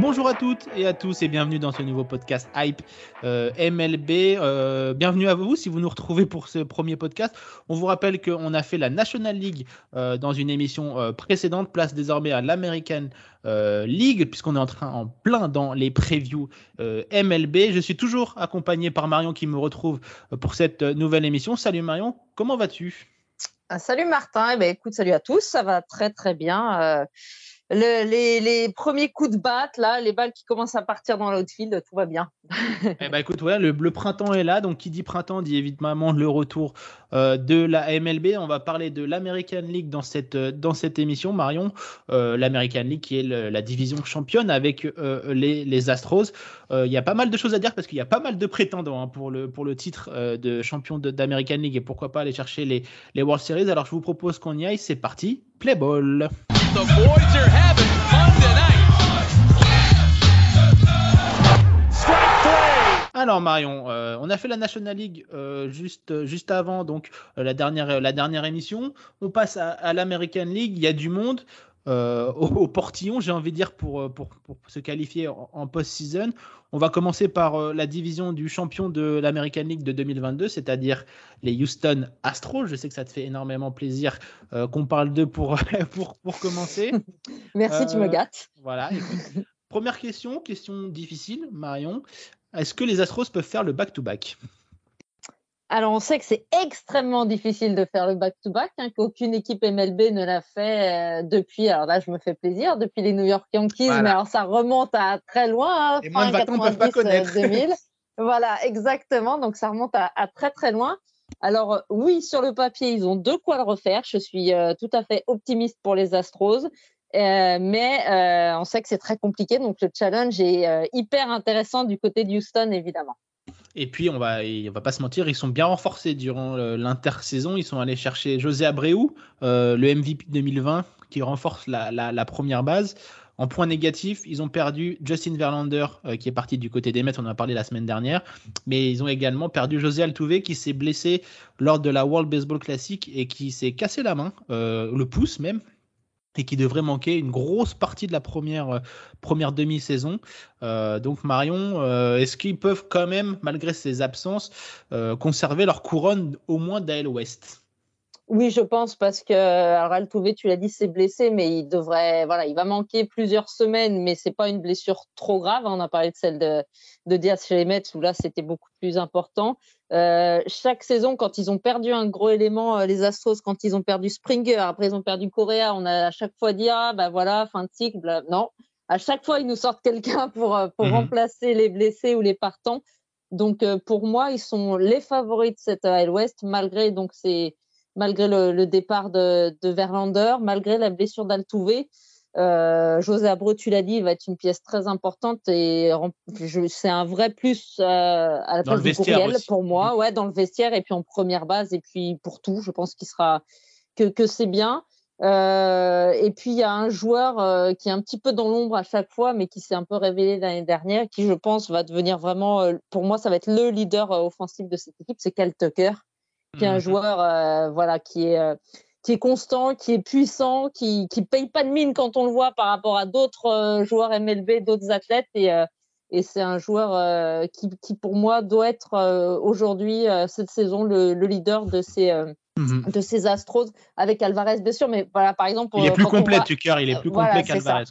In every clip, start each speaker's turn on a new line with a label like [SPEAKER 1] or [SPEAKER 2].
[SPEAKER 1] Bonjour à toutes et à tous et bienvenue dans ce nouveau podcast Hype euh, MLB. Euh, bienvenue à vous si vous nous retrouvez pour ce premier podcast. On vous rappelle qu'on a fait la National League euh, dans une émission précédente, place désormais à l'American League puisqu'on est en train en plein dans les previews MLB. Je suis toujours accompagné par Marion qui me retrouve pour cette nouvelle émission. Salut Marion, comment vas-tu?
[SPEAKER 2] Ah, Salut Martin, eh ben, écoute, salut à tous, ça va très très bien les, premiers coups de batte, là, les balles qui commencent à partir dans l'outfield, tout va bien.
[SPEAKER 1] eh ben, écoute, ouais, le, printemps est là, donc qui dit printemps dit évidemment le retour euh, de la MLB. On va parler de l'American League dans cette, euh, dans cette émission, Marion. Euh, L'American League qui est la division championne avec les, Astros. Il y a pas mal de choses à dire parce qu'il y a pas mal de prétendants hein, pour, le, pour le titre de champion d'American League et pourquoi pas aller chercher les, les World Series. Alors je vous propose qu'on y aille, c'est parti, play ball. The boys are having fun tonight. Alors Marion, euh, on a fait la National League euh, juste, juste avant donc euh, la, dernière, la dernière émission. On passe à, à l'American League. Il y a du monde. Euh, au, portillon, j'ai envie de dire, pour, euh, pour, pour se qualifier en, post-season. On va commencer par euh, la division du champion de l'American League de 2022, c'est-à-dire les Houston Astros. Je sais que ça te fait énormément plaisir qu'on parle d'eux pour, pour, pour commencer.
[SPEAKER 2] Merci, tu me gâtes.
[SPEAKER 1] Voilà. première question, question difficile, Marion. Est-ce que les Astros peuvent faire le back-to-back? back to back
[SPEAKER 2] alors, on sait que c'est extrêmement difficile de faire le back-to-back, hein, qu'aucune équipe MLB ne l'a fait euh, depuis, alors là, je me fais plaisir, depuis les New York Yankees, mais alors ça remonte à très loin, hein,
[SPEAKER 1] fin 90, 2000.
[SPEAKER 2] Euh, voilà, exactement. Donc, ça remonte à, très, très loin. Alors, euh, oui, sur le papier, ils ont deux quoi le refaire. Je suis tout à fait optimiste pour les Astros. mais on sait que c'est très compliqué, donc le challenge est hyper intéressant du côté de Houston, évidemment.
[SPEAKER 1] Et puis, on va, on va pas se mentir, ils sont bien renforcés durant l'intersaison. Ils sont allés chercher José Abreu, euh, le MVP 2020, qui renforce la, première base. En point négatif, ils ont perdu Justin Verlander, euh, qui est parti du côté des Mets, on en a parlé la semaine dernière. Mais ils ont également perdu José Altuve, qui s'est blessé lors de la World Baseball Classic et qui s'est cassé la main, euh, le pouce même, et qui devrait manquer une grosse partie de la première, euh, première demi-saison. Euh, donc Marion, euh, est-ce qu'ils peuvent quand même, malgré ces absences, conserver leur couronne au moins d'AL West
[SPEAKER 2] oui, je pense parce que alors Altuve, tu l'as dit, c'est blessé, mais il devrait, voilà, il va manquer plusieurs semaines, mais c'est pas une blessure trop grave. On a parlé de celle de, de Diaz chez les Mets où là c'était beaucoup plus important. Euh, chaque saison, quand ils ont perdu un gros élément, euh, les Astros, quand ils ont perdu Springer, après ils ont perdu Correa, on a à chaque fois dit ah ben voilà fin de cycle. Non, à chaque fois ils nous sortent quelqu'un pour euh, pour mhm. remplacer les blessés ou les partants. Donc pour moi, ils sont les favoris de cette AL West malgré donc c'est malgré le, départ de, Verlander, malgré la blessure d'Altuve. Euh, José Abreu, tu l'as dit, il va être une pièce très importante et c'est un vrai plus euh, à la place du pour moi, ouais, dans le vestiaire et puis en première base et puis pour tout, je pense qu'il sera que, que c'est bien. Euh, et puis il y a un joueur euh, qui est un petit peu dans l'ombre à chaque fois, mais qui s'est un peu révélé l'année dernière, qui je pense va devenir vraiment, pour moi, ça va être le leader offensif de cette équipe, c'est Cal Tucker qui est un mmh joueur euh, voilà, qui est, euh, qui est constant, qui est puissant, qui ne paye pas de mine quand on le voit par rapport à d'autres euh, joueurs MLB, d'autres athlètes. Et, et c'est un joueur qui, qui, pour moi, doit être aujourd'hui, cette saison, le, le, leader de ces, mmh de ces Astros avec Alvarez, bien sûr. Mais voilà, par exemple.
[SPEAKER 1] Il est plus complet, Tucker, il est plus complet qu'Alvarez.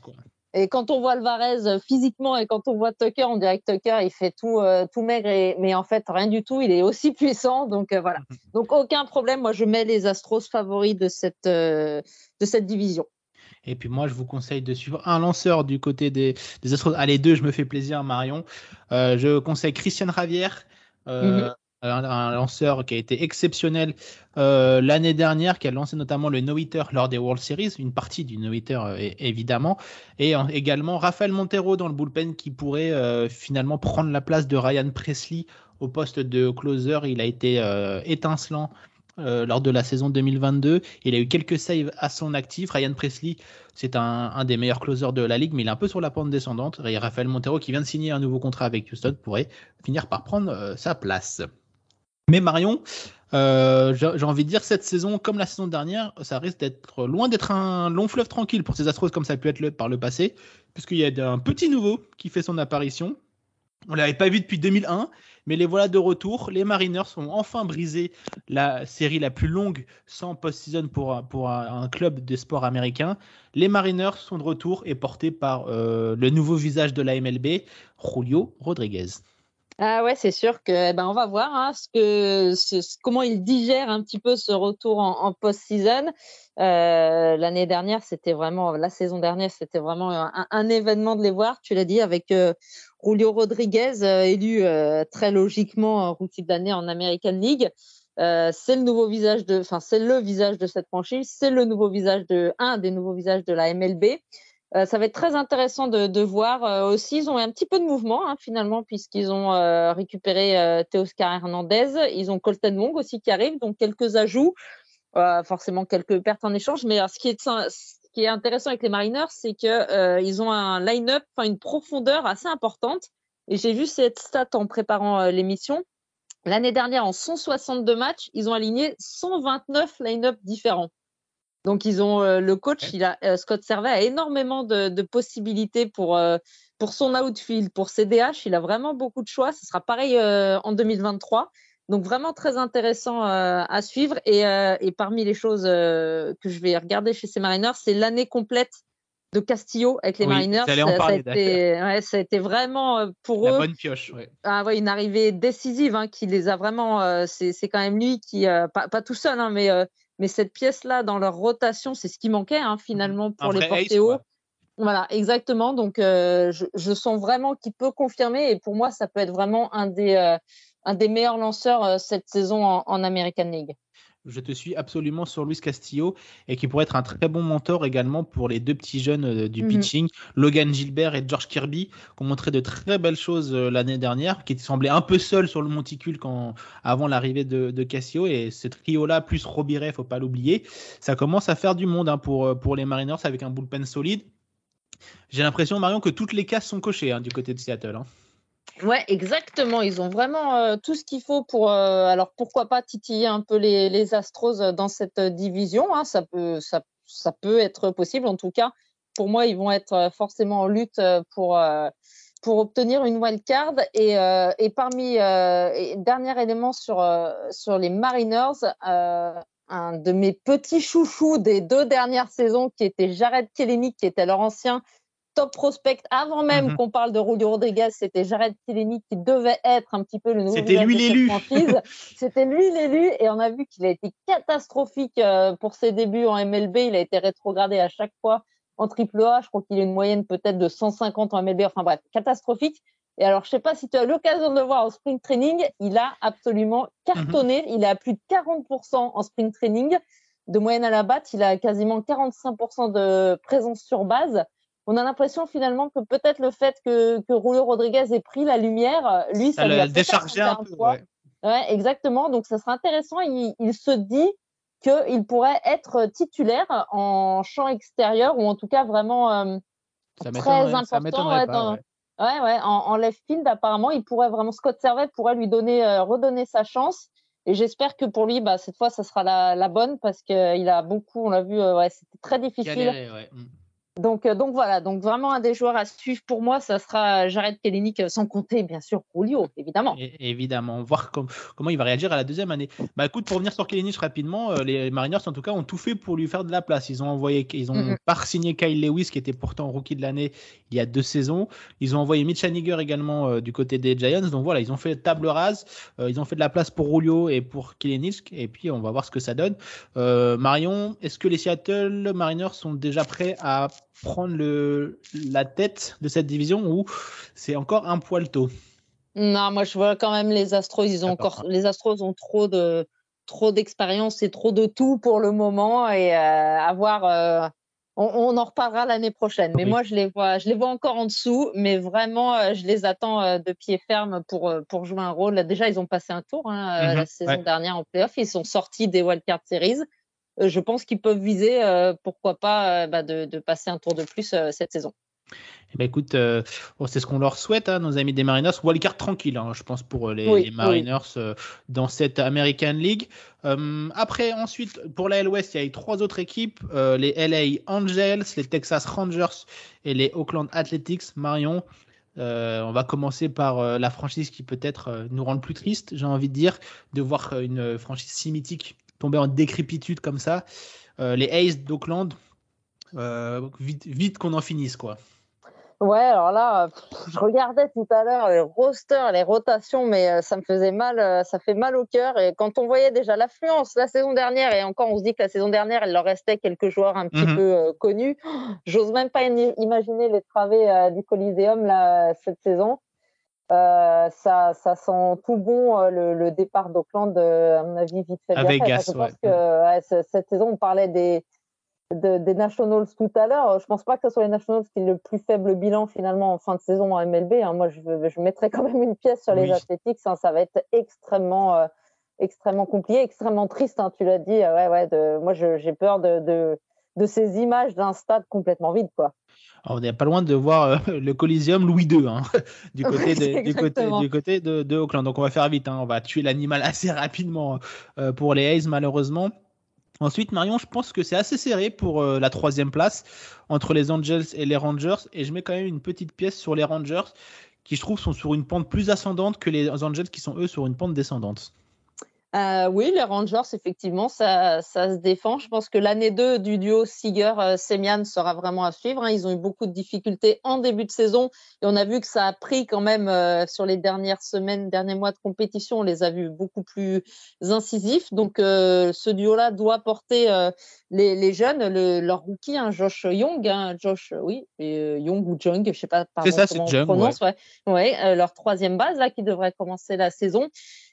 [SPEAKER 2] Et quand on voit Alvarez euh, physiquement et quand on voit Tucker, on dirait que Tucker, il fait tout, euh, tout maigre, mais en fait, rien du tout. Il est aussi puissant. Donc euh, voilà. Donc aucun problème. Moi, je mets les Astros favoris de cette, de cette division.
[SPEAKER 1] Et puis moi, je vous conseille de suivre un lanceur du côté des, des Astros. Allez, deux, je me fais plaisir, Marion. je conseille Christian Ravière. Mhm. Un, lanceur qui a été exceptionnel euh, l'année dernière, qui a lancé notamment le no-hitter lors des World Series, une partie du no-hitter évidemment, et également Rafael Montero dans le bullpen qui pourrait finalement prendre la place de Ryan Presley au poste de closer. Il a été étincelant euh, lors de la saison 2022. Il a eu quelques saves à son actif. Ryan Presley, c'est un, des meilleurs closers de la ligue, mais il est un peu sur la pente descendante. Et Rafael Montero, qui vient de signer un nouveau contrat avec Houston, pourrait finir par prendre euh, sa place. Mais Marion, euh, j'ai envie de dire, cette saison, comme la saison dernière, ça risque d'être loin d'être un long fleuve tranquille pour ces Astros comme ça a pu être le, par le passé, puisqu'il y a un petit nouveau qui fait son apparition. On l'avait pas vu depuis 2001, mais les voilà de retour. Les Mariners ont enfin brisé la série la plus longue sans post-season pour, pour un, club de sport américain. Les Mariners sont de retour et portés par euh, le nouveau visage de la MLB, Julio Rodriguez.
[SPEAKER 2] Ah ouais, c'est sûr que eh ben on va voir hein, ce que, comment il digère un petit peu ce retour en, post-season. Euh, l'année dernière, c'était vraiment la saison dernière, c'était vraiment un, événement de les voir. Tu l'as dit avec euh, Julio Rodriguez, euh, élu très logiquement rookie de l'année en American League. c'est le nouveau visage de, enfin c'est le visage de cette franchise, c'est le nouveau visage de un des nouveaux visages de la MLB. Euh, ça va être très intéressant de, voir euh, aussi. Ils ont un petit peu de mouvement hein, finalement puisqu'ils ont euh, récupéré Teoscar Hernandez. Ils ont Colton Wong aussi qui arrive, donc quelques ajouts, forcément quelques pertes en échange. Mais ce qui est intéressant avec les Mariners, c'est que ils ont un line-up, une profondeur assez importante. Et j'ai vu cette stat en préparant l'émission. L'année dernière, en 162 matchs, ils ont aligné 129 line-up différents. Donc ils ont euh, le coach, il a, euh, Scott Servet a énormément de, possibilités pour euh, pour son outfield, pour CDH, il a vraiment beaucoup de choix. Ce sera pareil en 2023. Donc vraiment très intéressant à suivre. Et, et, parmi les choses que je vais regarder chez ces Mariners, c'est l'année complète de Castillo avec les Mariners.
[SPEAKER 1] Ça, a été,
[SPEAKER 2] ouais, ça, a été, vraiment pour
[SPEAKER 1] La
[SPEAKER 2] eux.
[SPEAKER 1] Bonne pioche. Ouais.
[SPEAKER 2] Ah, ouais, une arrivée décisive hein, qui les a vraiment. c'est quand même lui qui, pas, pas, tout seul, hein, mais mais cette pièce-là, dans leur rotation, c'est ce qui manquait hein, mhm. finalement pour les porter haut. Voilà, exactement. Donc, euh, je, sens vraiment qu'il peut confirmer. Et pour moi, ça peut être vraiment un des, euh, un des meilleurs lanceurs euh, cette saison en American League
[SPEAKER 1] je te suis absolument sur Luis Castillo et qui pourrait être un très bon mentor également pour les deux petits jeunes euh, du mhm. pitching, Logan Gilbert et George Kirby, qui ont montré de très belles choses euh, l'année dernière, qui semblaient un peu seuls sur le monticule quand, avant l'arrivée de, de, Castillo. Et ce trio-là, plus Robiret, faut pas l'oublier, ça commence à faire du monde hein, pour, euh, pour les Mariners avec un bullpen solide. J'ai l'impression, Marion, que toutes les cases sont cochées hein, du côté de Seattle. Hein.
[SPEAKER 2] Ouais, exactement. Ils ont vraiment euh, tout ce qu'il faut pour. Euh, alors pourquoi pas titiller un peu les, les Astros dans cette division hein, ça, peut, ça, ça, peut être possible. En tout cas, pour moi, ils vont être forcément en lutte pour, euh, pour obtenir une wild card. Et, et parmi et dernier élément sur, sur les Mariners, un de mes petits chouchous des deux dernières saisons, qui était Jared Kelenic, qui était leur ancien top prospect avant même mhm. qu'on parle de Julio Rodriguez, c'était Jared Killenny qui devait être un petit peu le nouveau
[SPEAKER 1] C'était lui l'élu.
[SPEAKER 2] c'était lui l'élu et on a vu qu'il a été catastrophique euh, pour ses débuts en MLB. Il a été rétrogradé à chaque fois en triple A. Je crois qu'il a une moyenne peut-être de 150 en MLB. Enfin bref, catastrophique. Et alors, je sais pas si tu as l'occasion de le voir en spring training, il a absolument cartonné. Mhm. Il a plus de 40% en spring training de moyenne à la batte. Il a quasiment 45% de présence sur base on a l'impression finalement que peut-être le fait que, que Rodriguez ait pris la lumière, lui, ça, lui a
[SPEAKER 1] déchargé un, peu.
[SPEAKER 2] Ouais. exactement. Donc, ça sera intéressant. Il, se dit qu'il pourrait être titulaire en champ extérieur ou en tout cas vraiment euh, très important. Ouais, ouais. en, left field, apparemment, il pourrait vraiment, Scott Servet pourrait lui donner, euh, redonner sa chance. Et j'espère que pour lui, bah, cette fois, ça sera la, bonne parce qu'il a beaucoup, on l'a vu, euh, ouais, c'était très difficile. Mm. Donc, euh, donc voilà, donc vraiment un des joueurs à suivre pour moi, ça sera Jared Kellenic, euh, sans compter bien sûr Julio, évidemment.
[SPEAKER 1] évidemment, voir comment il va réagir à la deuxième année. Bah écoute, pour revenir sur Kellenic rapidement, euh, les Mariners en tout cas ont tout fait pour lui faire de la place. Ils ont envoyé, ils ont pas signé Kyle Lewis qui était pourtant rookie de l'année il y a deux saisons. Ils ont envoyé Mitch Haniger également du côté des Giants. Donc voilà, ils ont fait table rase, ils ont fait de la place pour Julio et pour Kellenic et puis on va voir ce que ça donne. Marion, est-ce que les Seattle Mariners sont déjà prêts à prendre le, la tête de cette division ou c'est encore un poil tôt
[SPEAKER 2] Non, moi je vois quand même les Astros, ils ont encore, les Astros ont trop de trop d'expérience et trop de tout pour le moment et avoir on, en reparlera l'année prochaine. Mais moi, je les vois, je les vois encore en dessous, mais vraiment, euh, je les attends euh, de pied ferme pour, euh, pour jouer un rôle. Déjà, ils ont passé un tour hein, la mhm, saison dernière en playoff. Ils sont sortis des Wildcard Series. Je pense qu'ils peuvent viser, pourquoi pas, bah, de, passer un tour de plus cette saison.
[SPEAKER 1] Eh ben écoute, euh, c'est ce qu'on leur souhaite, hein, nos amis des Mariners. Wildcard tranquille, hein, je pense, pour euh, les, Mariners euh, dans cette American League. après, ensuite, pour la LOS, il y a eu trois autres équipes les LA Angels, les Texas Rangers et les Oakland Athletics. Marion, on va commencer par la franchise qui peut-être nous rend le plus triste, j'ai envie de dire, de voir une franchise si mythique tomber en décrépitude comme ça. les A's d'Oakland, vite, vite qu'on en finisse, quoi.
[SPEAKER 2] Ouais, alors là, je regardais tout à l'heure les rosters, les rotations, mais euh, ça me faisait mal, euh, ça fait mal au cœur. Et quand on voyait déjà l'affluence la saison dernière, et encore on se dit que la saison dernière, il leur restait quelques joueurs un petit mmh peu euh, connus, j'ose même pas imaginer les travées du Coliseum là, cette saison. Ça, ça sent tout bon le, départ d'Auckland, à mon avis, vite fait.
[SPEAKER 1] À Vegas, je pense
[SPEAKER 2] que cette saison, on parlait des des Nationals tout à l'heure. Je pense pas que ce soit les Nationals qui aient le plus faible bilan finalement en fin de saison en MLB. Hein. Moi, je, je, mettrais quand même une pièce sur les Athletics. Hein. Ça va être extrêmement, euh, extrêmement compliqué, extrêmement triste. Hein, tu l'as dit. Ouais, ouais. De, moi, j'ai peur de, de, de, ces images d'un stade complètement vide, quoi.
[SPEAKER 1] on n'est pas loin de voir euh, le Coliseum Louis II du côté, de, du côté, du côté de, de, Auckland. Donc on va faire vite. On va tuer l'animal assez rapidement euh, pour les Hayes, malheureusement. Ensuite, Marion, je pense que c'est assez serré pour euh, la troisième place entre les Angels et les Rangers. Et je mets quand même une petite pièce sur les Rangers qui, je trouve, sont sur une pente plus ascendante que les Angels qui sont, eux, sur une pente descendante.
[SPEAKER 2] Euh, oui, les Rangers, effectivement, ça, ça, se défend. Je pense que l'année 2 du duo Seager-Semian sera vraiment à suivre. Hein. Ils ont eu beaucoup de difficultés en début de saison et on a vu que ça a pris quand même euh, sur les dernières semaines, derniers mois de compétition. On les a vus beaucoup plus incisifs. Donc, euh, ce duo-là doit porter les, les, jeunes, le, leur rookie, hein, Josh Young, hein, Josh, oui, Young ou Jung, je sais pas
[SPEAKER 1] comment ça, on prononce,
[SPEAKER 2] ouais. ouais leur troisième base là qui devrait commencer la saison.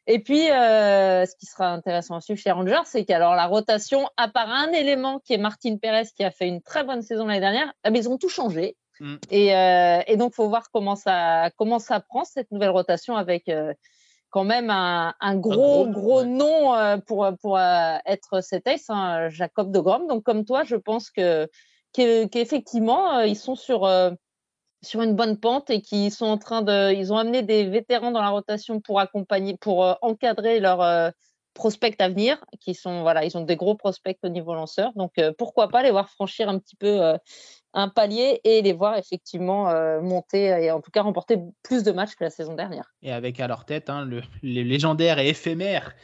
[SPEAKER 2] Et puis, euh, ce qui sera intéressant à suivre chez Rangers, c'est qu'alors la rotation, à part un élément qui est Martin Pérez, qui a fait une très bonne saison l'année dernière, eh ben, ils ont tout changé. Mm. Et, euh, et, donc, faut voir comment ça, comment ça prend cette nouvelle rotation avec euh, quand même un, un gros, gros, nom euh, pour, pour euh, être cet ace, hein, Jacob de Grom. Donc, comme toi, je pense que qu'effectivement, ils sont sur sur une bonne pente et qui sont en train de. Ils ont amené des vétérans dans la rotation pour accompagner, pour euh, encadrer leurs euh, prospects à venir, qui sont voilà, ils ont des gros prospects au niveau lanceur. Donc euh, pourquoi pas les voir franchir un petit peu un palier et les voir effectivement monter et en tout cas remporter plus de matchs que la saison dernière.
[SPEAKER 1] Et avec à leur tête hein, le, les et éphémères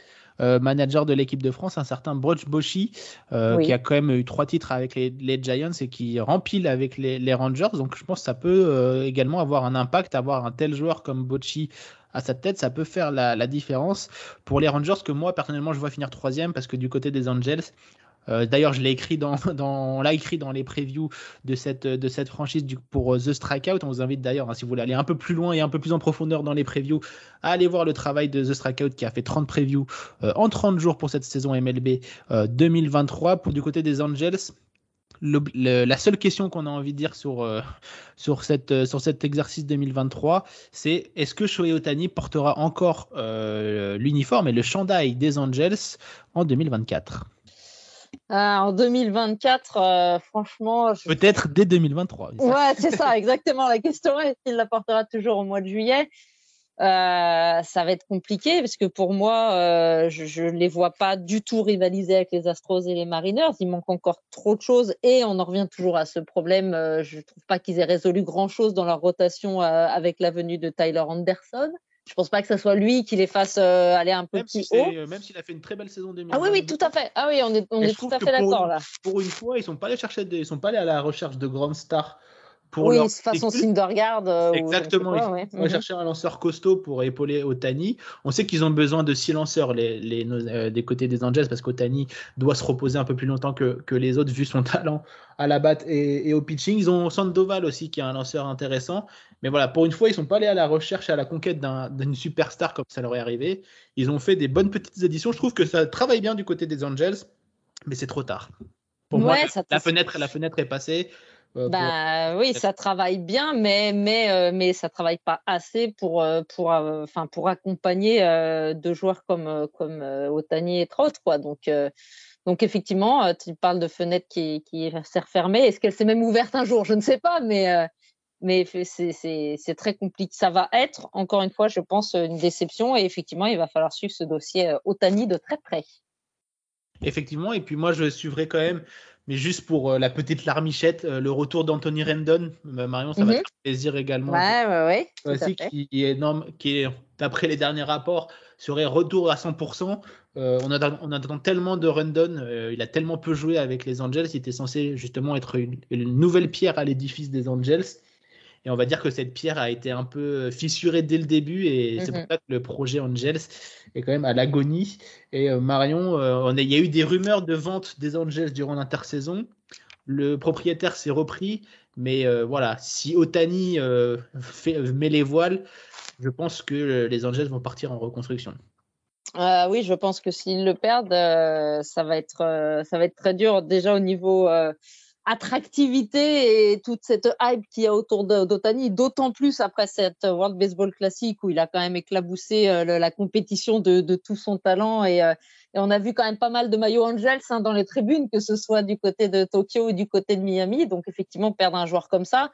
[SPEAKER 1] euh, manager de l'équipe de France, un certain Broch Boshi, euh, qui a quand même eu trois titres avec les, Giants et qui rempile avec les, Rangers. Donc je pense que ça peut euh, également avoir un impact, avoir un tel joueur comme Bochi à sa tête, ça peut faire la, la, différence. Pour les Rangers que moi personnellement je vois finir troisième parce que du côté des Angels, euh, d'ailleurs, je l'ai écrit dans, on l'a écrit dans les previews de cette, de cette franchise pour euh, The Strikeout. On vous invite d'ailleurs, hein, si vous voulez aller un peu plus loin et un peu plus en profondeur dans les previews, à aller voir le travail de The Strikeout qui a fait 30 previews euh, en 30 jours pour cette saison MLB 2023. Pour du côté des Angels, la seule question qu'on a envie de dire sur, sur, cette, sur cet exercice 2023, c'est est-ce que Shohei Otani portera encore l'uniforme et le chandail des Angels en 2024
[SPEAKER 2] euh, en 2024, euh, franchement.
[SPEAKER 1] Peut-être dès 2023.
[SPEAKER 2] Ouais, c'est ça, exactement. La question est s'il l'apportera toujours au mois de juillet? Euh, ça va être compliqué parce que pour moi, je ne les vois pas du tout rivaliser avec les Astros et les Mariners. Il manque encore trop de choses et on en revient toujours à ce problème. je ne trouve pas qu'ils aient résolu grand-chose dans leur rotation avec la venue de Tyler Anderson. Je pense pas que ce soit lui qui les fasse euh, aller un peu même plus haut.
[SPEAKER 1] Euh, même s'il a fait une très belle saison 2020.
[SPEAKER 2] Ah oui, oui, tout à fait. Ah oui, on est, on est tout à fait d'accord là.
[SPEAKER 1] Pour une fois, ils sont pas allés chercher, des, ils sont pas allés à la recherche de grandes stars pour
[SPEAKER 2] oui,
[SPEAKER 1] leur
[SPEAKER 2] façon
[SPEAKER 1] sécu.
[SPEAKER 2] Syndergaard. euh, ou je ne sais
[SPEAKER 1] Exactement.
[SPEAKER 2] quoi, ouais.
[SPEAKER 1] faut
[SPEAKER 2] Mhm.
[SPEAKER 1] chercher un lanceur costaud pour épauler Otani. On sait qu'ils ont besoin de six lanceurs les, les- nos- euh, des côtés des Angels parce qu'Otani doit se reposer un peu plus longtemps que, que les autres vu son talent à la batte et, et au pitching. Ils ont Sandoval aussi qui est un lanceur intéressant. Mais voilà, pour une fois, ils sont pas allés à la recherche, à la conquête d'un- d'une superstar comme ça leur est arrivé. Ils ont fait des bonnes petites éditions. Je trouve que ça travaille bien du côté des Angels, mais c'est trop tard. Pour moi,
[SPEAKER 2] Ouais,
[SPEAKER 1] la-
[SPEAKER 2] ça-
[SPEAKER 1] la, fenêtre, la fenêtre est passée. Euh, pour-
[SPEAKER 2] Bah oui, ça travaille bien, mais mais euh, mais ça travaille pas assez pour euh, pour euh, enfin pour accompagner euh, deux joueurs comme comme euh, Otani et Trout quoi. Donc euh, donc effectivement, tu parles de fenêtre qui qui s'est refermée. Est-ce qu'elle s'est même ouverte un jour? Je ne sais pas, mais euh, mais c'est c'est c'est très compliqué. Ça va être encore une fois, je pense, une déception et effectivement, il va falloir suivre ce dossier euh, Otani de très près.
[SPEAKER 1] Effectivement, et puis moi je suivrai quand même, mais juste pour euh, la petite larmichette, euh, le retour d'Anthony Rendon. Euh, Marion, ça va
[SPEAKER 2] Mhm.
[SPEAKER 1] faire plaisir également.
[SPEAKER 2] Ouais ouais ouais. tout à
[SPEAKER 1] Aussi,
[SPEAKER 2] fait.
[SPEAKER 1] qui est énorme, qui est, d'après les derniers rapports, serait retour à 100%. Euh, on, attend, on attend tellement de Rendon, il a tellement peu joué avec les Angels, il était censé justement être une, une nouvelle pierre à l'édifice des Angels. Et on va dire que cette pierre a été un peu fissurée dès le début, et c'est pour
[SPEAKER 2] Mhm.
[SPEAKER 1] ça que le projet Angels est quand même à l'agonie. Et euh, Marion, euh, on a- il y a eu des rumeurs de vente des Angels durant l'intersaison. Le propriétaire s'est repris, mais euh, voilà, si Otani euh, fait, met les voiles, je pense que euh, les Angels vont partir en reconstruction.
[SPEAKER 2] Euh, oui, je pense que s'ils le perdent, euh, ça va être euh, ça va être très dur déjà au niveau euh, attractivité et toute cette hype qu'il y a autour d'Otani, d'autant plus après cette World Baseball Classic où il a quand même éclaboussé euh, la compétition de, tout son talent et, euh, et on a vu quand même pas mal de maillots Angels hein, dans les tribunes, que ce soit du côté de Tokyo ou du côté de Miami. Donc effectivement, perdre un joueur comme ça,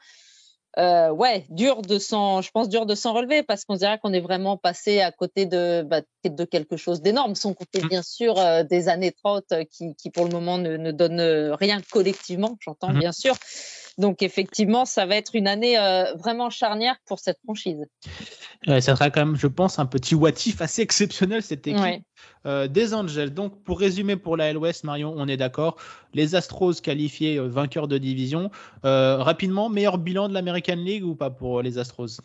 [SPEAKER 2] euh, ouais, dur de s'en, je pense dur de s'en relever parce qu'on dirait qu'on est vraiment passé à côté de, bah, de quelque chose d'énorme, sans compter bien sûr euh, des années 30 euh, qui, qui pour le moment ne, ne donnent rien collectivement, j'entends
[SPEAKER 1] Mhm.
[SPEAKER 2] bien sûr. Donc effectivement, ça va être une année euh, vraiment charnière pour cette franchise.
[SPEAKER 1] Ouais, ça sera quand même, je pense, un petit watif assez exceptionnel cette équipe
[SPEAKER 2] Ouais.
[SPEAKER 1] euh, des Angels. Donc, pour résumer pour la LOS, Marion, on est d'accord. Les Astros qualifiés euh, vainqueurs de division. Rapidement, meilleur bilan de l'American League ou pas pour les Astros?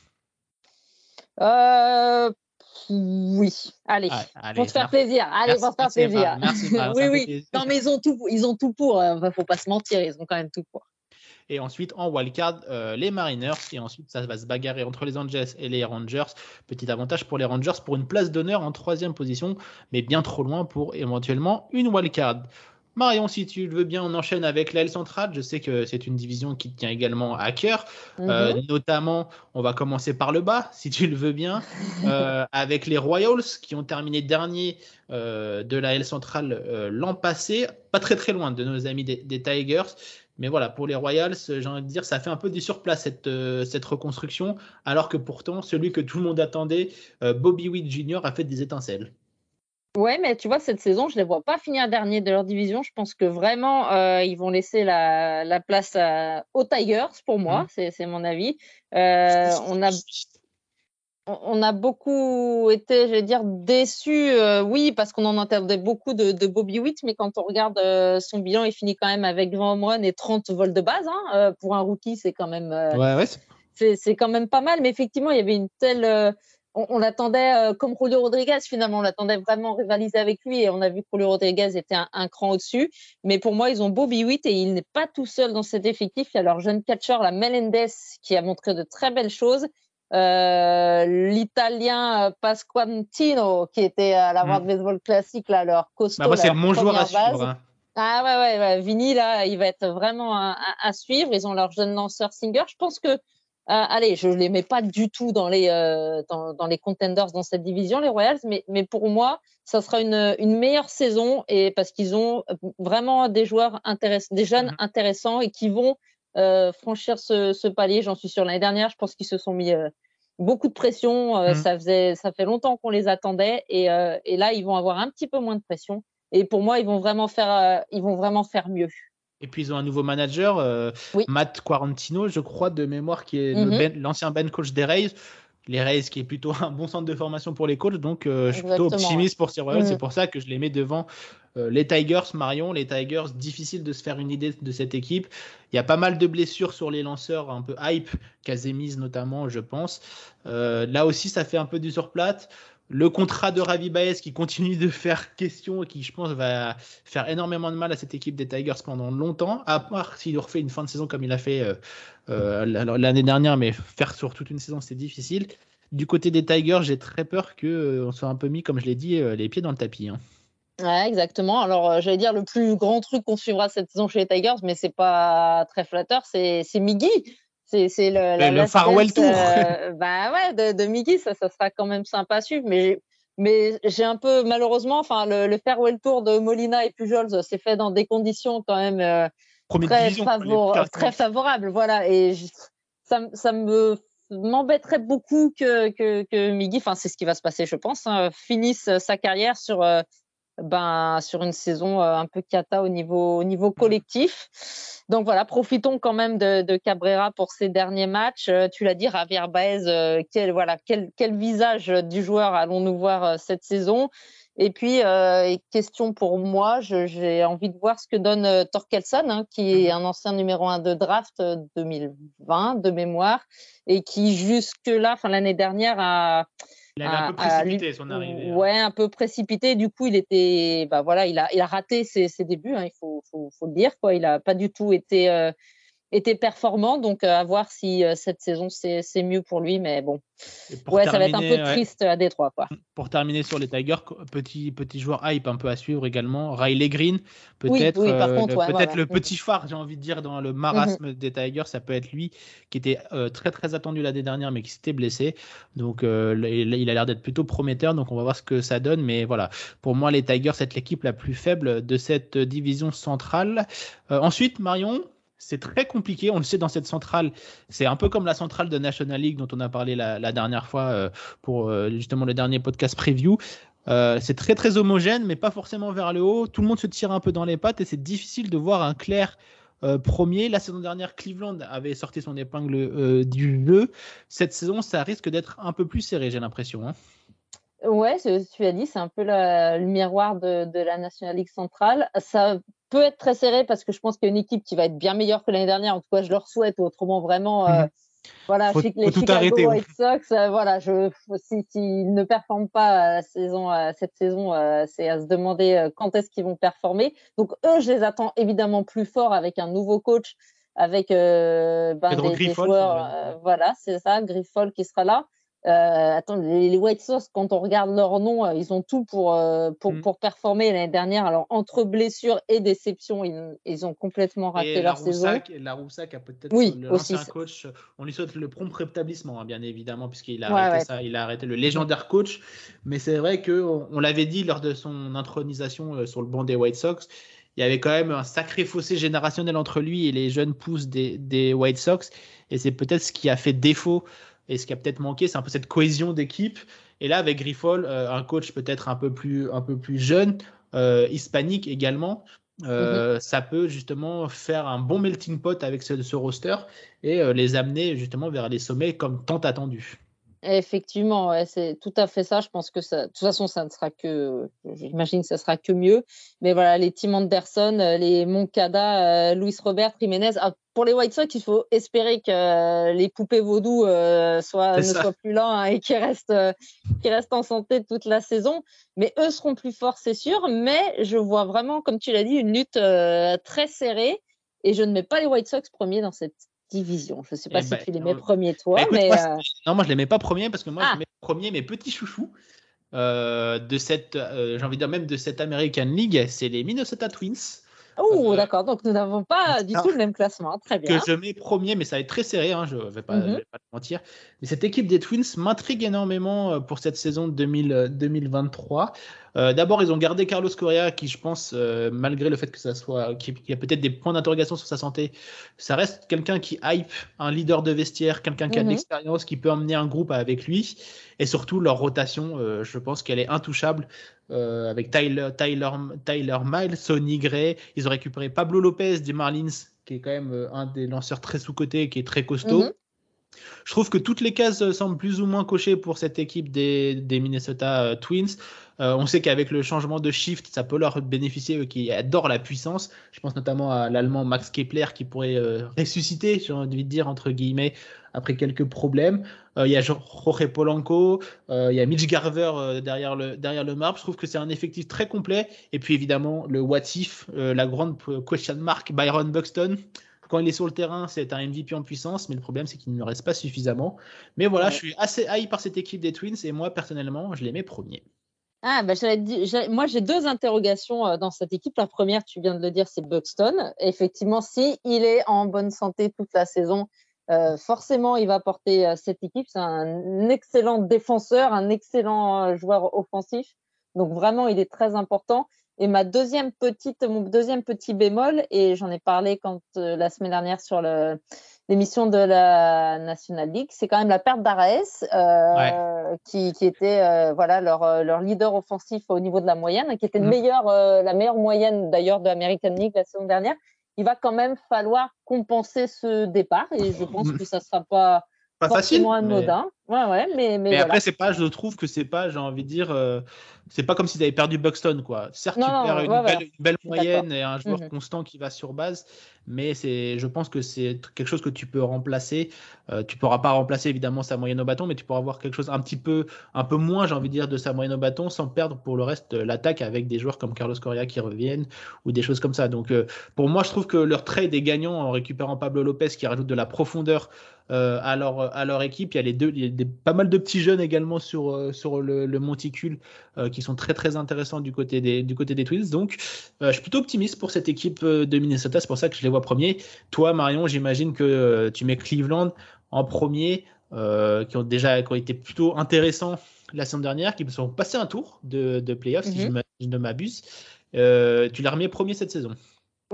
[SPEAKER 2] Oui, allez.
[SPEAKER 1] Ah, allez,
[SPEAKER 2] Pour te faire plaisir, allez,
[SPEAKER 1] Merci,
[SPEAKER 2] pour te faire plaisir.
[SPEAKER 1] Merci,
[SPEAKER 2] oui, oui.
[SPEAKER 1] plaisir.
[SPEAKER 2] Non, mais ils ont tout, ils ont tout pour. euh, faut pas se mentir, ils ont quand même tout pour.
[SPEAKER 1] Et ensuite, en wildcard, euh, les Mariners. Et ensuite, ça va se bagarrer entre les Angels et les Rangers. Petit avantage pour les Rangers pour une place d'honneur en troisième position, mais bien trop loin pour éventuellement une wildcard. Marion, si tu le veux bien, on enchaîne avec l'aile centrale. Je sais que c'est une division qui te tient également à cœur. Euh,
[SPEAKER 2] Mhm.
[SPEAKER 1] notamment, on va commencer par le bas, si tu le veux bien, euh, avec les Royals qui ont terminé dernier euh, de la L centrale euh, l'an passé, pas très très loin de nos amis des, des Tigers. Mais voilà, pour les Royals, euh, j'ai envie de dire, ça fait un peu du surplace cette, euh, cette reconstruction, alors que pourtant, celui que tout le monde attendait, euh, Bobby Witt Jr., a fait des étincelles.
[SPEAKER 2] Ouais, mais tu vois, cette saison, je les vois pas finir dernier de leur division. Je pense que vraiment, euh, ils vont laisser la, la place à- aux Tigers, pour moi,
[SPEAKER 1] Mhm.
[SPEAKER 2] c'est c'est mon avis. Euh, on a on- a beaucoup été, je vais dire, déçus, euh, oui, parce qu'on en entendait beaucoup de, de Bobby Witt, mais quand on regarde euh, son bilan, il finit quand même avec 20 home et 30 vols de base. hein. Euh, pour un rookie, c'est quand même
[SPEAKER 1] Ouais, ouais.
[SPEAKER 2] c'est c'est quand même pas mal, mais effectivement, il y avait une telle. on on l'attendait comme Julio Rodriguez, finalement, on l'attendait vraiment rivaliser avec lui et on a vu que Julio Rodriguez était un, un cran au-dessus. Mais pour moi, ils ont Bobby Witt et il n'est pas tout seul dans cet effectif. Il y a leur jeune catcher, la Melendez, qui a montré de très belles choses. Euh, L'italien euh, Pasquantino, qui était à la
[SPEAKER 1] Mm.
[SPEAKER 2] World Baseball Classic, là, leur costaud.
[SPEAKER 1] Bah, c'est le mon joueur à suivre. hein.
[SPEAKER 2] Ah ouais, ouais, ouais. Vinny, là, il va être vraiment à, à- à suivre. Ils ont leur jeune lanceur Singer. Je pense que, euh, allez, je ne les mets pas du tout dans les, euh, dans, dans les contenders dans cette division, les Royals, mais, mais pour moi, ça sera une, une meilleure saison et parce qu'ils ont vraiment des joueurs intéressants, des jeunes
[SPEAKER 1] Mhm.
[SPEAKER 2] intéressants et qui vont euh, franchir ce, ce palier. J'en suis sûre. L'année dernière, je pense qu'ils se sont mis euh, beaucoup de pression. Euh,
[SPEAKER 1] Mhm.
[SPEAKER 2] Ça faisait, ça fait longtemps qu'on les attendait et, et là, ils vont avoir un petit peu moins de pression. Et pour moi, ils vont vraiment faire, ils vont vraiment faire mieux.
[SPEAKER 1] Et puis ils ont un nouveau manager,
[SPEAKER 2] Oui.
[SPEAKER 1] Matt Quarantino, je crois, de mémoire, qui est
[SPEAKER 2] Mhm.
[SPEAKER 1] ben- l'ancien ben coach des Rays, les Rays, qui est plutôt un bon centre de formation pour les coachs. Donc, je suis plutôt optimiste pour Steve Royal. C'est mm. pour ça que je les mets devant les Tigers, Marion. Les Tigers, difficile de se faire une idée de cette équipe. Il y a pas mal de blessures sur les lanceurs, un peu hype, Kazemis notamment, je pense. là aussi, ça fait un peu du surplate. Le contrat de Ravi Baez qui continue de faire question et qui, je pense, va faire énormément de mal à cette équipe des Tigers pendant longtemps, à part s'il refait une fin de saison comme il a fait euh, euh, l'année dernière, mais faire sur toute une saison, c'est difficile. Du côté des Tigers, j'ai très peur qu'on euh, soit un peu mis, comme je l'ai dit, les pieds dans le tapis. Hein.
[SPEAKER 2] Ouais, exactement. Alors, j'allais dire le plus grand truc qu'on suivra cette saison chez les Tigers, mais c'est pas très flatteur, c'est Miggy. C'est le,
[SPEAKER 1] le farewell tour.
[SPEAKER 2] Euh, bah ouais, de, de Mickey, ça, ça sera quand même sympa à suivre. Mais, mais j'ai un peu, malheureusement, enfin, le, le, farewell tour de Molina et Pujols s'est fait dans des conditions quand même euh, très, très favorables. Voilà. Et ça, ça me m'embêterait beaucoup que, que, que Miggy, enfin, c'est ce qui va se passer, je pense, hein, finisse sa carrière sur. Euh, ben, sur une saison un peu cata au niveau, au niveau mmh. collectif. Donc voilà, profitons quand même de, de Cabrera pour ces derniers matchs. tu l'as dit, Javier Baez, quel, voilà, quel, quel visage du joueur allons-nous voir cette saison? Et puis, question pour moi, j'ai envie de voir ce que donne Torkelson, hein, qui est mmh un ancien numéro 1 de draft 2020 de mémoire, et qui jusque-là, enfin l'année dernière, a,
[SPEAKER 1] il avait un peu précipité son arrivée.
[SPEAKER 2] Hein. Ouais, un peu précipité. Du coup, il était, bah voilà, il a, il a raté ses, ses débuts. Hein, il faut, faut, faut, le dire. Quoi. Il a pas du tout été, euh, était performant. Donc, euh, à voir si euh, cette saison, c'est mieux pour lui. Mais bon, ouais, ça va être un peu triste à Détroit. Quoi.
[SPEAKER 1] Pour terminer sur les Tigers, petit, petit joueur hype un peu à suivre également. Riley Green, peut-être euh, peut-être le petit phare, j'ai envie de dire, dans le marasme mhm. des Tigers. Ça peut être lui qui était très, très attendu l'année dernière, mais qui s'était blessé. Donc, il a l'air d'être plutôt prometteur. Donc, on va voir ce que ça donne. Mais voilà, pour moi, les Tigers, c'est l'équipe la plus faible de cette division centrale. ensuite, Marion, c'est très compliqué. On le sait dans cette centrale. C'est un peu comme la centrale de National League dont on a parlé la, dernière fois euh, pour euh, justement le dernier podcast preview. Euh, c'est très très homogène, mais pas forcément vers le haut. Tout le monde se tire un peu dans les pattes et c'est difficile de voir un clair premier. La saison dernière, Cleveland avait sorti son épingle du jeu. Cette saison, ça risque d'être un peu plus serré, j'ai l'impression. Hein.
[SPEAKER 2] Ouais, tu as dit, c'est un peu le miroir de, de, la National League centrale. Ça peut être très serré parce que je pense qu'il y a une équipe qui va être bien meilleure que l'année dernière. En tout cas, je leur souhaite. Autrement, vraiment, euh, mhm. voilà,
[SPEAKER 1] faut, les tout
[SPEAKER 2] Chicago White Sox, euh, voilà, je, s'ils si, ne performent pas la saison, cette saison, euh, c'est à se demander quand est-ce qu'ils vont performer. Donc eux, je les attends évidemment plus forts avec un nouveau coach, avec ben, des, des, joueurs, voilà, c'est ça, Griffol qui sera là. Euh, attends, les, White Sox, quand on regarde leur nom, euh, ils ont tout pour, euh, pour, mm. pour, performer l'année dernière. Alors, entre blessures et déceptions, ils, ils ont complètement raté leur saison.
[SPEAKER 1] La Roussac a peut-être oui, l'ancien coach. On lui souhaite le prompt rétablissement, hein, bien évidemment, puisqu'il a arrêté ça. Il a arrêté le légendaire coach. Mais c'est vrai qu'on on, l'avait dit lors de son intronisation sur le banc des White Sox il y avait quand même un sacré fossé générationnel entre lui et les jeunes pousses des, des White Sox. Et c'est peut-être ce qui a fait défaut et ce qui a peut-être manqué, c'est un peu cette cohésion d'équipe. Et là, avec Griffol, euh, un coach peut-être un peu plus, un peu plus jeune, euh, hispanique également, euh, mhm. ça peut justement faire un bon melting pot avec ce, ce roster et les amener justement vers les sommets comme tant attendu.
[SPEAKER 2] Effectivement, c'est tout à fait ça. Je pense que ça, de toute façon, ça ne sera que, j'imagine que ça sera que mieux. Mais voilà, les Tim Anderson, euh, les Moncada, euh, Luis Robert, Jiménez. Ah, pour les White Sox, il faut espérer que euh, les poupées vaudou soient, ne soient plus là hein, et qu'ils restent, restent en santé toute la saison. Mais eux seront plus forts, c'est sûr. Mais je vois vraiment, comme tu l'as dit, une lutte très serrée. Et je ne mets pas les White Sox premiers dans cette division. Je ne sais pas eh si ben, tu les mets premiers toi, bah, mais.
[SPEAKER 1] Euh, non, moi je les mets pas premiers parce que moi je ah. mets premiers mes petits chouchous. Euh, de cette, euh, j'ai envie de dire même de cette American League, c'est les Minnesota Twins.
[SPEAKER 2] Oh, d'accord. Donc, nous n'avons pas du tout le même classement. Très bien.
[SPEAKER 1] Que je mets premier, mais ça va être très serré. Hein, je ne vais, pas, mhm. vais pas te mentir. Mais cette équipe des Twins m'intrigue énormément pour cette saison 2000, 2023. Euh, d'abord, ils ont gardé Carlos Correa, qui, je pense, euh, malgré le fait que ça soit, qu'il y a peut-être des points d'interrogation sur sa santé, ça reste quelqu'un qui hype, un leader de vestiaire, quelqu'un qui a de mhm. l'expérience, qui peut emmener un groupe avec lui. Et surtout, leur rotation, euh, je pense qu'elle est intouchable. avec Tyler, Tyler, Tyler Miles, Sonny Gray, ils ont récupéré Pablo Lopez des Marlins, qui est quand même un des lanceurs très sous-cotés, qui est très costaud. Mhm. Je trouve que toutes les cases semblent plus ou moins cochées pour cette équipe des, des Minnesota Twins. Euh, on sait qu'avec le changement de shift, ça peut leur bénéficier, eux qui adorent la puissance. Je pense notamment à l'allemand Max Kepler qui pourrait euh, ressusciter, j'ai envie de dire, entre guillemets, après quelques problèmes. Euh, il y a Jorge Polanco, il y a Mitch Garver derrière, le, derrière le marbre. Je trouve que c'est un effectif très complet. Et puis évidemment, le what if, la grande question mark, Byron Buxton quand il est sur le terrain, c'est un MVP en puissance, mais le problème, c'est qu'il ne reste pas suffisamment. Mais voilà, je suis assez haï par cette équipe des Twins et moi, personnellement, je les mets premiers.
[SPEAKER 2] Ah, bah, moi, j'ai deux interrogations euh, dans cette équipe. La première, tu viens de le dire, c'est Buxton. Effectivement, si il est en bonne santé toute la saison, euh, forcément, il va porter euh, cette équipe. C'est un excellent défenseur, un excellent joueur offensif. Donc, vraiment, il est très important. Et ma deuxième petite, mon deuxième petit bémol, et j'en ai parlé quand la semaine dernière sur l'émission de la National League, c'est quand même la perte d'Araes, euh, qui, qui, était euh, voilà leur, euh, leur leader offensif au niveau de la moyenne, qui était le mhm. meilleur, euh, la meilleure moyenne d'ailleurs de l'American League la saison dernière. Il va quand même falloir compenser ce départ et je pense mhm. que ça sera pas
[SPEAKER 1] pas facile.
[SPEAKER 2] anodin. Ouais, ouais, mais, mais,
[SPEAKER 1] mais après, c'est pas, je trouve que c'est pas, j'ai envie de dire, euh, c'est pas comme s'ils avaient perdu Buxton, quoi. Certes, tu perds une, belle, moyenne et un joueur mhm. constant qui va sur base, mais c'est, je pense que c'est quelque chose que tu peux remplacer. Euh, tu pourras pas remplacer évidemment sa moyenne au bâton, mais tu pourras avoir quelque chose un petit peu, un peu moins, j'ai envie de dire, de sa moyenne au bâton, sans perdre pour le reste l'attaque avec des joueurs comme Carlos Correa qui reviennent ou des choses comme ça. Donc, euh, pour moi, je trouve que leur trade est gagnant en récupérant Pablo Lopez qui rajoute de la profondeur euh, à, leur, à leur équipe. Il y a, les deux, des, pas mal de petits jeunes également sur, euh, sur le, le monticule euh, qui sont très très intéressants du côté des, du côté des Twins. Donc je suis plutôt optimiste pour cette équipe de Minnesota. C'est pour ça que je les vois premiers. Toi, Marion, j'imagine que tu mets Cleveland en premier, qui ont déjà qui ont été plutôt intéressants la saison dernière, qui sont passés un tour de, de playoffs, si mhm. je ne m'abuse. tu les remets premier cette saison?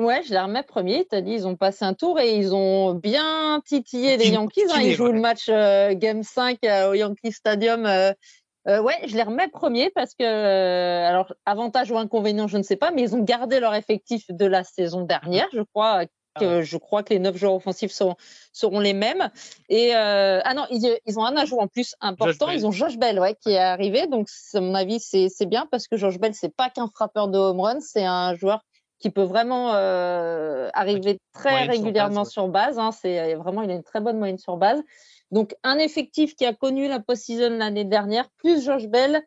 [SPEAKER 2] Ouais, je les remets premier. Tu as dit, ils ont passé un tour et ils ont bien titillé les Yankees. Hein. Ils jouent le match euh, Game 5 euh, au Yankee Stadium. Euh, ouais, je les remets premier parce que, alors, avantage ou inconvénient, je ne sais pas, mais ils ont gardé leur effectif de la saison dernière, je crois. Que, ah je crois que les neuf joueurs offensifs seront, seront les mêmes. Et ah non, ils, ils, ont un ajout en plus important. Ils ont Josh Bell, ouais, qui est arrivé. Donc, à mon avis, c'est bien parce que Josh Bell, c'est pas qu'un frappeur de home run, c'est un joueur qui peut vraiment euh, arriver très régulièrement sur base. Hein, c'est vraiment, il a une très bonne moyenne sur base. Donc, un effectif qui a connu la post-season l'année dernière, plus Josh Bell,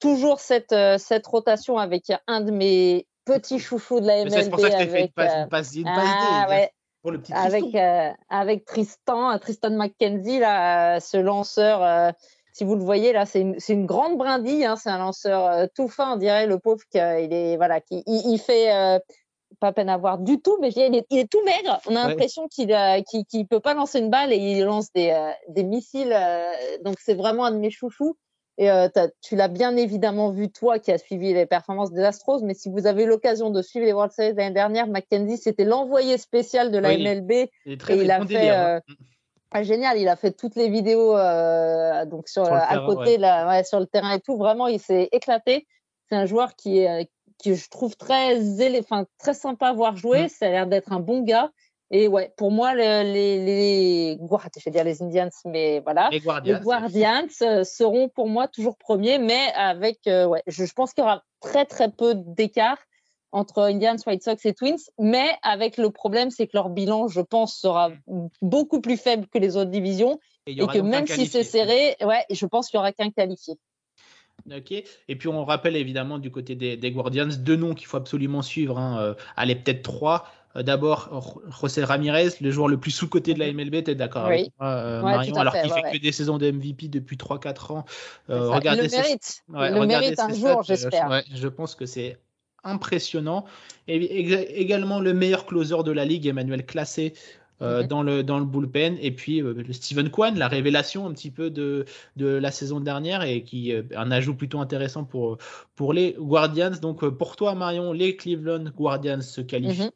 [SPEAKER 2] toujours cette, euh, cette rotation avec un de mes petits chouchous de la MLB.
[SPEAKER 1] C'est pour ça que fait une passe, une passe, une ah,
[SPEAKER 2] ouais. pour le petit avec, euh, avec Tristan, Tristan McKenzie, là, ce lanceur si vous le voyez là, c'est une, une, grande brindille. Hein, c'est un lanceur euh, tout fin, on dirait le pauvre qu'il est voilà, qui il, fait euh, pas peine à voir du tout, mais il est, il est tout maigre. On a l'impression qu'il ne peut pas lancer une balle et il lance des, euh, des missiles. donc c'est vraiment un de mes chouchous. Et tu l'as bien évidemment vu toi qui as suivi les performances des Astros, mais si vous avez l'occasion de suivre les World Series l'année dernière, Mackenzie c'était l'envoyé spécial de la MLB et il a fait. Hein. Ah, génial, il a fait toutes les vidéos euh, donc sur, à côté là, sur le terrain et tout. Vraiment, il s'est éclaté. C'est un joueur qui est euh, qui je trouve très enfin, très sympa à voir jouer. Mm. Ça a l'air d'être un bon gars. Et ouais, pour moi, les, les, les je vais dire les Indians, mais voilà,
[SPEAKER 1] les Guardians,
[SPEAKER 2] euh, seront pour moi toujours premiers, mais avec, ouais, je, je pense qu'il y aura très très peu d'écart entre Indians, White Sox et Twins, mais avec le problème, c'est que leur bilan, je pense, sera beaucoup plus faible que les autres divisions et, que même si c'est serré, ouais, je pense qu'il n'y aura qu'un qualifié.
[SPEAKER 1] Ok. Et puis on rappelle évidemment du côté des, Guardians deux noms qu'il faut absolument suivre. Hein. Euh, allez, peut-être trois. Euh, d'abord, José Ramirez, le joueur le plus sous-côté de la MLB, tu es d'accord avec moi, euh, Marion Alors qu'il fait que des saisons de MVP depuis 3-4 ans.
[SPEAKER 2] regardez le mérite, le mérite un jour, j'espère.
[SPEAKER 1] je pense que c'est impressionnant. Et également le meilleur closer de la ligue, Emmanuel Classé. Euh, dans, le, dans le bullpen et puis euh, Steven Kwan la révélation un petit peu de, de la saison dernière et qui euh, un ajout plutôt intéressant pour, pour les Guardians donc pour toi Marion les Cleveland Guardians se qualifient mhm.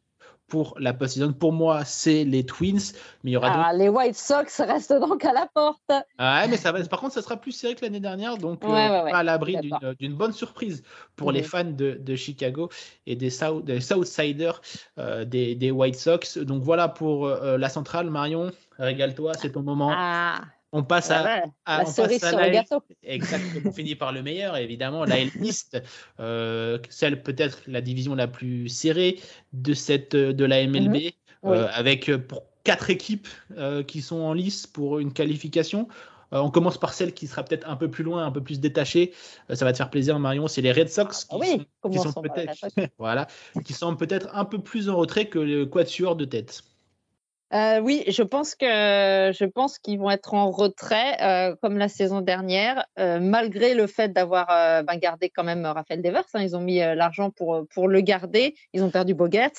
[SPEAKER 1] Pour la post-season. Pour moi, c'est les Twins, mais il y aura
[SPEAKER 2] ah, Les White Sox restent donc à la porte.
[SPEAKER 1] Ah, mais ça va, par contre, ça sera plus serré que l'année dernière, donc euh, à l'abri d'une bonne surprise pour les fans de, Chicago et des, South, des Southsiders euh, des, White Sox. Donc voilà pour euh, la centrale, Marion, régale-toi, c'est ton moment.
[SPEAKER 2] Ah.
[SPEAKER 1] On passe à,
[SPEAKER 2] la cerise sur le gâteau.
[SPEAKER 1] Exactement. on finit par le meilleur, évidemment. La euh, celle peut-être la division la plus serrée de cette de la MLB, mhm. euh, avec euh, pour quatre équipes qui sont en lice pour une qualification. on commence par celle qui sera peut-être un peu plus loin, un peu plus détachée. ça va te faire plaisir, Marion. C'est les Red Sox
[SPEAKER 2] qui oui,
[SPEAKER 1] sont, peut-être voilà, qui sont peut-être un peu plus en retrait que le quatuor de tête.
[SPEAKER 2] Euh, oui, je pense que je pense qu'ils vont être en retrait euh, comme la saison dernière, euh, malgré le fait d'avoir ben, gardé quand même Raphaël Devers. Hein. ils ont mis l'argent pour pour le garder. Ils ont perdu Boguet,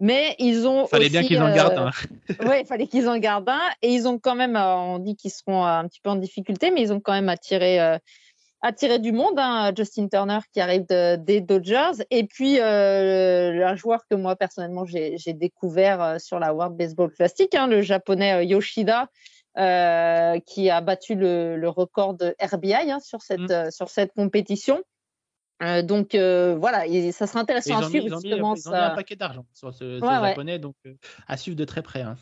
[SPEAKER 2] mais ils ont.
[SPEAKER 1] Fallait bien qu'ils en gardent un.
[SPEAKER 2] oui, il fallait qu'ils en gardent un. Et ils ont quand même, on dit qu'ils seront un petit peu en difficulté, mais ils ont quand même attiré attiré du monde, hein, Justin Turner qui arrive des Dodgers, et puis euh, un joueur que moi personnellement j'ai découvert euh, sur la World Baseball Classic, hein, le japonais euh, Yoshida, qui a battu le, record de RBI hein, sur, cette, mm. sur cette compétition. donc voilà, ça sera intéressant à suivre.
[SPEAKER 1] Ils ont, mis, un paquet d'argent sur ce, japonais, donc à suivre de très près. Hein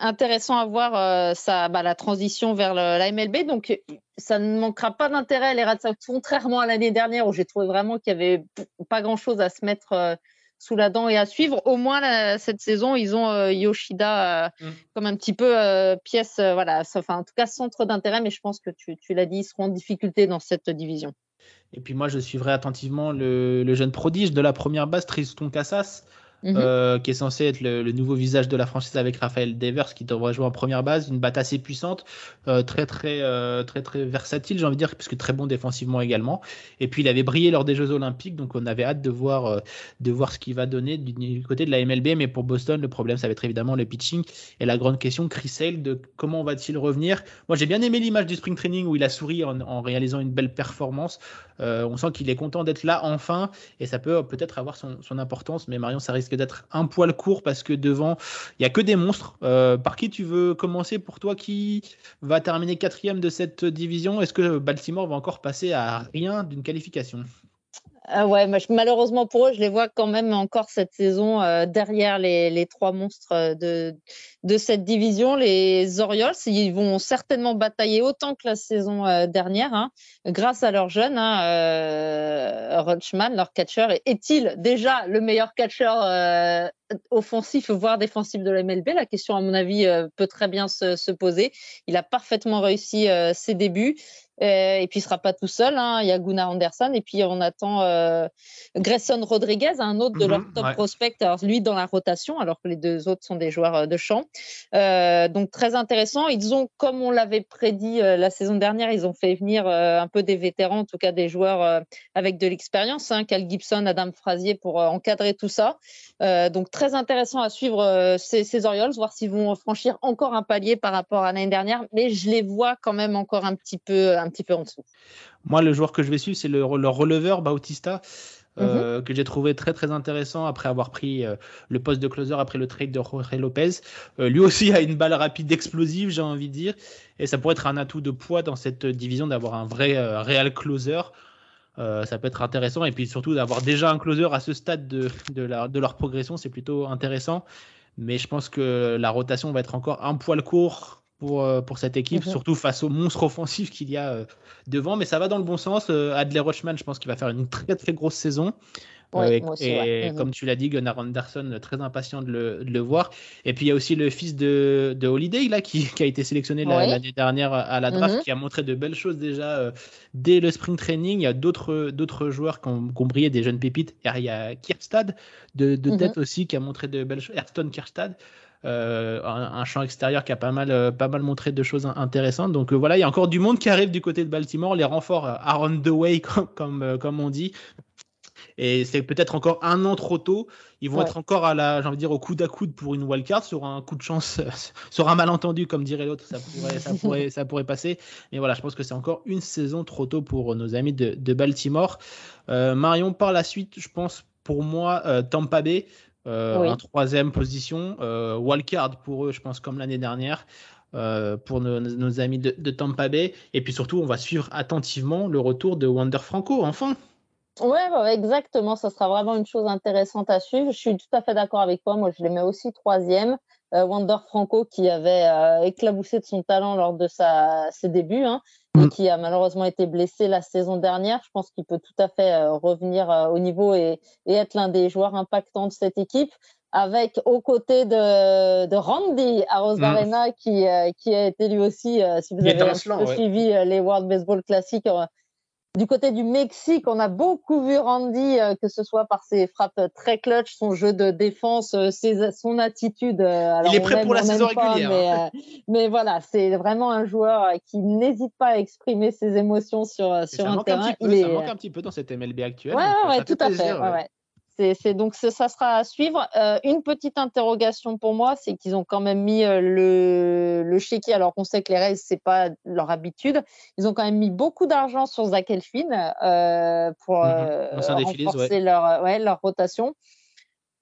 [SPEAKER 2] intéressant à voir euh, ça, bah, la transition vers la MLB. Donc, ça ne manquera pas d'intérêt, les Sox, contrairement à l'année dernière où j'ai trouvé vraiment qu'il n'y avait pas grand-chose à se mettre euh, sous la dent et à suivre. Au moins, cette saison, ils ont euh, Yoshida mm. comme un petit peu pièce, voilà, enfin, en tout cas, centre d'intérêt, mais je pense que tu, l'as dit, ils seront en difficulté dans cette division.
[SPEAKER 1] Et puis moi, je suivrai attentivement le, le jeune prodige de la première base, Tristan Cassas. Mhm. Euh, qui est censé être le, nouveau visage de la franchise avec Raphaël Devers qui devrait jouer en première base, une batte assez puissante, euh, très très euh, très très versatile, j'ai envie de dire, puisque très bon défensivement également. Et puis il avait brillé lors des Jeux Olympiques, donc on avait hâte de voir de voir ce qu'il va donner du, côté de la MLB. Mais pour Boston, le problème ça va être évidemment le pitching et la grande question Chris Sale de comment va-t-il revenir? Moi j'ai bien aimé l'image du spring training où il a souri en, en réalisant une belle performance. on sent qu'il est content d'être là enfin et ça peut peut-être avoir son, son importance. Mais Marion, ça risque d'être un poil court parce que devant, il n'y a que des monstres. Euh, par qui tu veux commencer pour toi Qui va terminer quatrième de cette division? Est-ce que Baltimore va encore passer à rien d'une qualification?
[SPEAKER 2] Ah ouais, malheureusement pour eux, je les vois quand même encore cette saison euh, derrière les, trois monstres euh, de, cette division. Les Orioles, ils vont certainement batailler autant que la saison euh, dernière, hein, grâce à leurs jeunes. Hein, euh, leur catcher, est-il déjà le meilleur catcher offensif, voire défensif de la MLB La question, à mon avis, peut très bien se, poser. Il a parfaitement réussi ses débuts. Euh, et puis, il sera pas tout seul. Hein. Il y a Gunnar Anderson. Et puis, on attend euh, Grayson Rodriguez, un autre de leurs mhm, top prospects. Alors, lui, dans la rotation, alors que les deux autres sont des joueurs euh, de champ. Euh, donc, très intéressant. Ils ont, comme on l'avait prédit euh, la saison dernière, ils ont fait venir un peu des vétérans, en tout cas des joueurs avec de l'expérience. Hein, Cal Gibson, Adam Frazier pour encadrer tout ça. donc, très intéressant à suivre ces, ces Orioles, voir s'ils vont franchir encore un palier par rapport à l'année dernière. Mais je les vois quand même encore un petit peu, un petit peu en dessous.
[SPEAKER 1] Moi, le joueur que je vais suivre, c'est le, releveur Bautista. Euh, mhm. que j'ai trouvé très très intéressant après avoir pris euh, le poste de closer après le trade de Jorge Lopez. Euh, lui aussi a une balle rapide explosive, j'ai envie de dire, et ça pourrait être un atout de poids dans cette division d'avoir un vrai réel closer. ça peut être intéressant et puis surtout d'avoir déjà un closer à ce stade de, de, de leur progression, c'est plutôt intéressant. Mais je pense que la rotation va être encore un poil court pour, euh, pour cette équipe, mhm. surtout face au monstre offensif qu'il y a euh, devant. Mais ça va dans le bon sens. Euh, Adler Rochman, je pense qu'il va faire une très très grosse saison. et, mhm. comme tu l'as dit, Gunnar Anderson, très impatient de le, de le, voir. Et puis il y a aussi le fils de, de Holiday là, qui, qui, a été sélectionné l'année dernière à la draft, mhm. qui a montré de belles choses déjà dès le spring training. Il y a d'autres, joueurs qui ont, qui ont, brillé, des jeunes pépites. Il y a Kierstad de, de tête aussi qui a montré de belles choses. Ayrton Kierstad. Euh, un, champ extérieur qui a pas mal, euh, pas mal montré de choses intéressantes. Donc euh, voilà, il y a encore du monde qui arrive du côté de Baltimore. Les renforts are on the way, comme, comme, on dit. Et c'est peut-être encore un an trop tôt. Ils vont être encore à la, j'ai envie de dire, au coude à coude pour une wildcard sur un coup de chance, sur un malentendu, comme dirait l'autre. Ça pourrait, ça, pourrait, ça pourrait passer. Mais voilà, je pense que c'est encore une saison trop tôt pour nos amis de, de Baltimore. Marion, par la suite, je pense, pour moi, Tampa Bay en troisième position. wildcard pour eux, je pense, comme l'année dernière. pour nos, amis de, Tampa Bay. Et puis surtout, on va suivre attentivement le retour de Wander Franco, enfin.
[SPEAKER 2] Ouais, exactement. Ça sera vraiment une chose intéressante à suivre. Je suis tout à fait d'accord avec toi. Moi, je les mets aussi troisième. Euh, Wander Franco, qui avait euh, éclaboussé de son talent lors de sa, ses débuts, hein, et mm. qui a malheureusement été blessé la saison dernière. Je pense qu'il peut tout à fait euh, revenir au niveau et, et être l'un des joueurs impactants de cette équipe avec aux côtés de, de Randy Arozarena mm. qui, qui a été lui aussi, si vous avez suivi les World Baseball Classic, du côté du Mexique, on a beaucoup vu Randy, euh, que ce soit par ses frappes très clutch, son jeu de défense, euh, son attitude.
[SPEAKER 1] Euh, il est prêt pour la saison régulière.
[SPEAKER 2] Hein. Mais, voilà, c'est vraiment un joueur qui n'hésite pas à exprimer ses émotions sur, sur un terrain.
[SPEAKER 1] Un il Ça manque un petit peu dans cette MLB actuelle.
[SPEAKER 2] Ouais, ouais, tout à fait. Ouais c'est donc ça sera à suivre. Euh, une petite interrogation pour moi, c'est qu'ils ont quand même mis euh, le, le chéquier, alors qu'on sait que les Rays c'est pas leur habitude. Ils ont quand même mis beaucoup d'argent sur Zach Elfin euh, pour mhm. renforcer leur, ouais, leur rotation.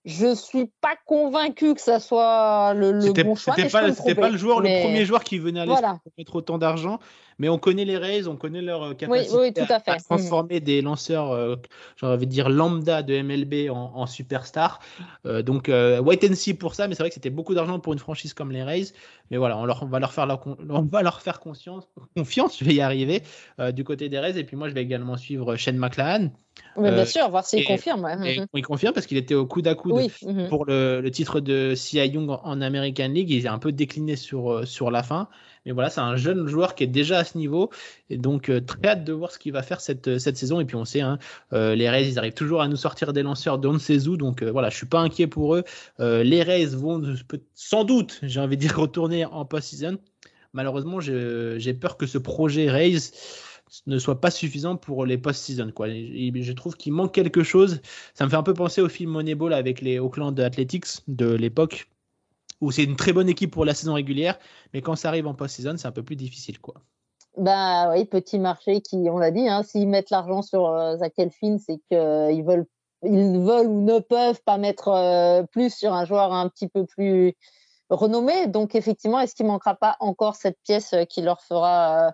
[SPEAKER 2] Je suis pas convaincu que ça soit le, le bon choix.
[SPEAKER 1] C'était pas, pas, le joueur, le premier joueur qui venait à l'esprit pour mettre autant d'argent. Mais on connaît les Rays, on connaît leur capacité à, à, transformer des lanceurs, euh, j'aurais dire lambda de MLB en, en superstar. Euh, donc euh, wait and see pour ça, mais c'est vrai que c'était beaucoup d'argent pour une franchise comme les Rays. Mais voilà, on, leur, on va leur faire on va leur faire conscience, confiance. Je vais y arriver euh, du côté des Rays. Et puis moi, je vais également suivre Shane McLaren.
[SPEAKER 2] Mais bien sûr, voir s'il confirme.
[SPEAKER 1] Mhm. Il confirme parce qu'il était au coude à coude mhm. pour le, le, titre de C.I. Young en, en, American League. Il est un peu décliné sur, sur la fin. Mais voilà, c'est un jeune joueur qui est déjà à ce niveau. Et donc, euh, très hâte de voir ce qu'il va faire cette, euh, cette saison. Et puis, on sait, hein, euh, les Rays, ils arrivent toujours à nous sortir des lanceurs de ne sait où. Donc, voilà, je suis pas inquiet pour eux. les Rays vont sans doute, j'ai envie de dire, retourner en post-season. Malheureusement, j'ai peur que ce projet Rays ne soit pas suffisant pour les post-season. Je trouve qu'il manque quelque chose. Ça me fait un peu penser au film Moneyball avec les Oakland Athletics de l'époque où c'est une très bonne équipe pour la saison régulière, mais quand ça arrive en post-saison, c'est un peu plus difficile. quoi.
[SPEAKER 2] Bah oui, petit marché qui, on l'a dit, hein, s'ils mettent l'argent sur euh, Zach Elfin, c'est qu'ils euh, veulent, ils veulent ou ne peuvent pas mettre euh, plus sur un joueur un petit peu plus renommé. Donc effectivement, est-ce qu'il manquera pas encore cette pièce qui leur fera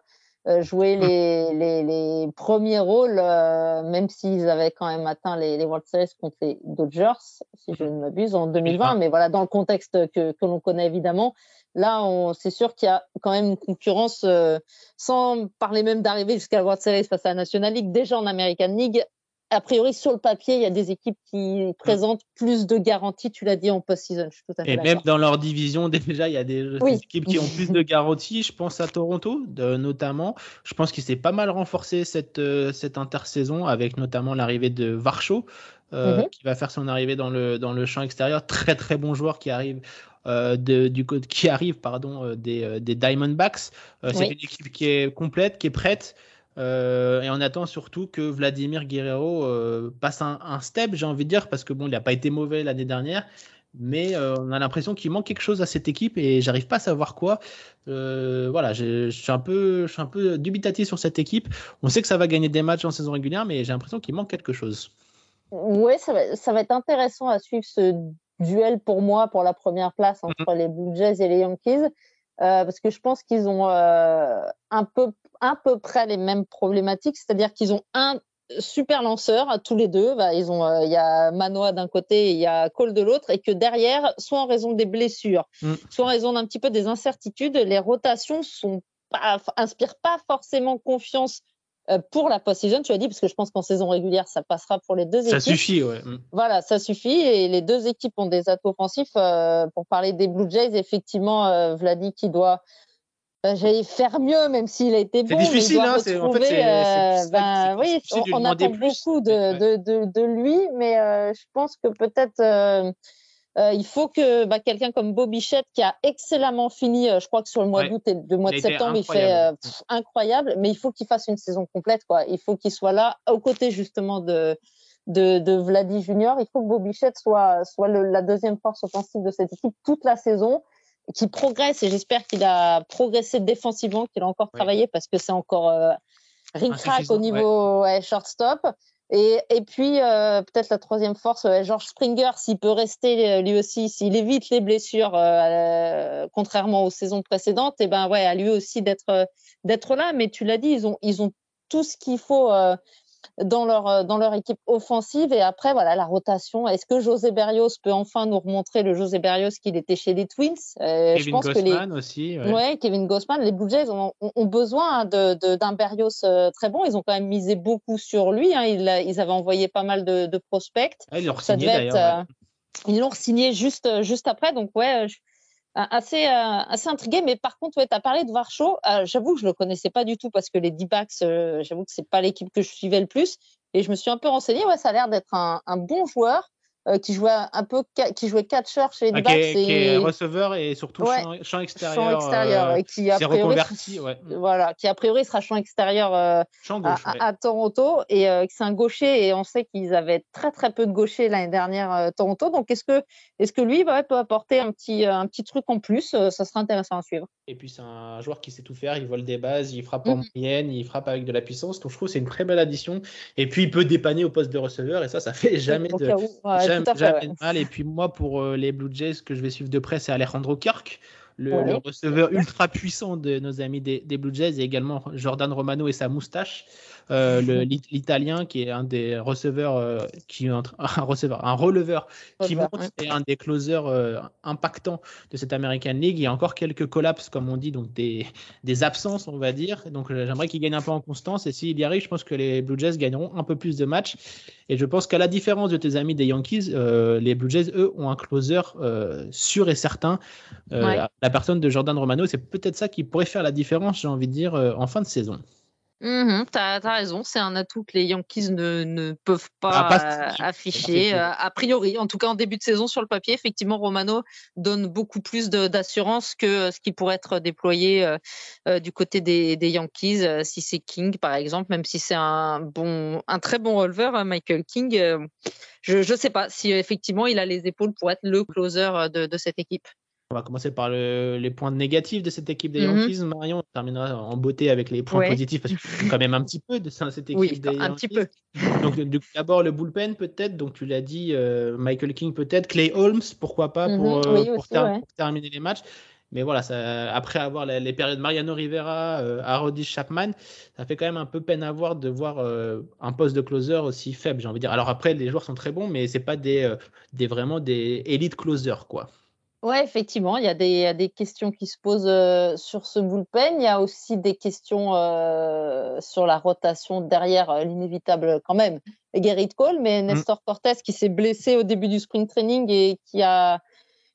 [SPEAKER 2] jouer mm. les, les, les, premiers rôles, euh, même s'ils avaient quand même atteint les, les, World Series contre les Dodgers, si je ne m'abuse, en 2020. Mais voilà, dans le contexte que, que l'on connaît évidemment, là, c'est sûr qu'il y a quand même une concurrence, euh, sans parler même d'arriver jusqu'à la World Series face à la National League, déjà en American League, a priori, sur le papier, il y a des équipes qui présentent plus de garanties, tu l'as dit, en post-season.
[SPEAKER 1] Et même dans leur division, déjà, il y a des, équipes qui ont plus de garanties. Je pense à Toronto, notamment. Je pense qu'il s'est pas mal renforcé cette, euh, cette intersaison, avec notamment l'arrivée de Varcho, euh, mhm. qui va faire son arrivée dans le, dans le champ extérieur. Très, très bon joueur qui arrive. Euh, de, du qui arrive pardon des, des Diamondbacks. C'est une équipe qui est complète, qui est prête. Euh, et on attend surtout que Vladimir Guerrero euh, passe un, step, j'ai envie de dire, parce que bon, il n'a pas été mauvais l'année dernière, mais euh, on a l'impression qu'il manque quelque chose à cette équipe et j'arrive pas à savoir quoi. voilà, je, suis un peu, je suis un peu dubitatif sur cette équipe. On sait que ça va gagner des matchs en saison régulière, mais j'ai l'impression qu'il manque quelque chose.
[SPEAKER 2] Oui, ça va, ça va, être intéressant à suivre ce duel pour moi pour la première place entre mm-hmm. les Blue Jays et les Yankees. Euh, parce que je pense qu'ils ont euh, un peu à peu près les mêmes problématiques, c'est-à-dire qu'ils ont un super lanceur tous les deux. Bah, ils ont, euh, il y a Manoa d'un côté il y a Cole de l'autre, et que derrière, soit en raison des blessures, mm. soit en raison d'un petit peu des incertitudes, les rotations sont pas, inspirent pas forcément confiance euh, pour la post-season, tu as dit, parce que je pense qu'en saison régulière, ça passera pour les deux équipes. Ça
[SPEAKER 1] suffit, ouais. Mm.
[SPEAKER 2] Voilà, ça suffit. Et les deux équipes ont des atouts offensifs. Euh, pour parler des Blue Jays, effectivement, Vladi qui doit j'allais faire mieux, même s'il a été bon.
[SPEAKER 1] C'est difficile, hein, en fait,
[SPEAKER 2] c'est, ben, oui, on, attend beaucoup de, de, de, de, lui, mais je pense que peut-être euh, il faut que bah, quelqu'un comme Bobichette, qui a excellemment fini, euh, je crois que sur le mois d'août et le mois de septembre, il fait euh, incroyable, mais il faut qu'il fasse une saison complète. Quoi. Il faut qu'il soit là, aux côtés justement de, de, de Vladi Junior. Il faut que Bobichette soit, soit le, la deuxième force offensive de cette équipe toute la saison, qui progresse, et j'espère qu'il a progressé défensivement, qu'il a encore travaillé, parce que c'est encore ric-rac au niveau ouais. shortstop Et, et puis, euh, peut-être la troisième force, George Springer, s'il peut rester lui aussi, s'il évite les blessures, contrairement aux saisons précédentes, et ben ouais, à lui aussi d'être d'être là. Mais tu l'as dit, ils ont, ils ont tout ce qu'il faut dans leur, euh, dans leur équipe offensive. Et après, voilà, la rotation. Est-ce que José Berrios peut enfin nous remontrer le José Berrios qu'il était chez les Twins?
[SPEAKER 1] Euh, Kevin je pense Gossman que les... aussi.
[SPEAKER 2] Ouais. Kevin Gossman. Les Blue Jays ont, ont besoin d'un de, d'un Berrios euh, très bon. Ils ont quand même misé beaucoup sur lui. Hein. Ils, ils, avaient envoyé pas mal de, de prospects.
[SPEAKER 1] ils l'ont signé d'ailleurs.
[SPEAKER 2] Ils l'ont signé juste, juste après. Donc, ouais, je, assez, euh, assez intrigué. Mais par contre, ouais, tu as parlé de Varcho. Euh, j'avoue que je ne le connaissais pas du tout parce que les D-backs, euh, j'avoue que ce n'est pas l'équipe que je suivais le plus. Et je me suis un peu renseigné. Ouais, ça a l'air d'être un, un, bon joueur. Euh, qui jouait un peu qui jouait catcher chez les
[SPEAKER 1] ah, qui, est, qui est receveur et surtout champ, extérieur. Champ extérieur euh, et qui a priori, reconverti, ouais.
[SPEAKER 2] voilà, qui a priori sera champ extérieur euh, gauche, à, à, Toronto et c'est un gaucher et on sait qu'ils avaient très très peu de gauchers l'année dernière Toronto. Donc est-ce que est-ce que lui va peut apporter un petit un petit truc en plus Ça sera intéressant à suivre.
[SPEAKER 1] Et puis c'est un joueur qui sait tout faire. Il vole des bases, il frappe en mhm. moyenne, il frappe avec de la puissance. Donc je trouve c'est une très belle addition. Et puis il peut dépanner au poste de receveur et ça ça fait jamais de jamais, mal. Et puis moi, pour euh, les Blue Jays, ce que je vais suivre de près, c'est Alejandro Kirk. Le, receveur ultra puissant de nos amis des, des, Blue Jays et également Jordan Romano et sa moustache. Euh, l'italien qui est un des receveurs, euh, qui un, receveur, un releveur qui monte et un des closers euh, impactants de cette American League. Il y a encore quelques collapses, comme on dit, donc des, des absences, on va dire. Donc j'aimerais qu'il gagne un peu en constance. Et s'il y arrive, je pense que les Blue Jays gagneront un peu plus de matchs. Et je pense qu'à la différence de tes amis des Yankees, les Blue Jays, eux, ont un closer sûr et certain. La personne de Jordan Romano, c'est peut-être ça qui pourrait faire la différence, j'ai envie de dire, en fin de saison.
[SPEAKER 2] Mmh tu as, raison, c'est un atout que les Yankees ne, ne peuvent pas, ah, afficher, euh, a priori. En tout cas, en début de saison, sur le papier, effectivement, Romano donne beaucoup plus d'assurance que euh, ce qui pourrait être déployé euh, du côté des, des Yankees, si c'est King, par exemple, même si c'est un, bon, un très bon releveur, Michael King. je ne sais pas si effectivement il a les épaules pour être le closer de, de cette équipe.
[SPEAKER 1] On va commencer par les points négatifs de cette équipe des mhm. Marion, on terminera en beauté avec les points positifs parce que quand même un petit peu de cette équipe
[SPEAKER 2] oui,
[SPEAKER 1] des
[SPEAKER 2] un petit peu.
[SPEAKER 1] Donc d'abord le bullpen peut-être. Donc tu l'as dit, euh, Michael King peut-être, Clay Holmes, pourquoi pas pour, mhm. euh, terminer les matchs. Mais voilà, ça, après avoir les, périodes Mariano Rivera, euh, Chapman, ça fait quand même un peu peine à voir de voir euh, un poste de closer aussi faible, j'ai envie de dire. Alors après, les joueurs sont très bons, mais c'est pas des, des vraiment des élites closers, quoi.
[SPEAKER 2] Oui, effectivement, il y, a des, des questions qui se posent euh, sur ce bullpen. Il y a aussi des questions euh, sur la rotation derrière euh, l'inévitable quand même Gerrit Cole, mais mm. Nestor Cortez qui s'est blessé au début du spring training et qui a,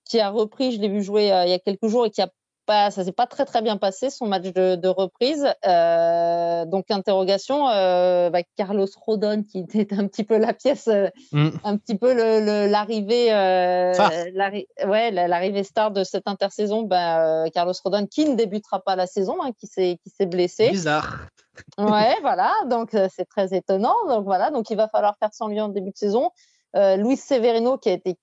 [SPEAKER 2] qui a repris, je l'ai vu jouer il y a quelques jours et qui a pas, ça s'est pas très très bien passé son match de, de reprise. Euh, donc interrogation, euh, bah, Carlos Rodon qui était un petit peu la pièce, euh, mm. un petit peu l'arrivée, euh, ouais, l'arrivée star de cette intersaison. Bah, Carlos Rodon qui ne débutera pas la saison, hein, qui s'est qui s'est blessé.
[SPEAKER 1] Bizarre.
[SPEAKER 2] ouais, voilà. Donc c'est très étonnant. Donc voilà. Donc il va falloir faire sans lui en début de saison. Luis Severino qui a été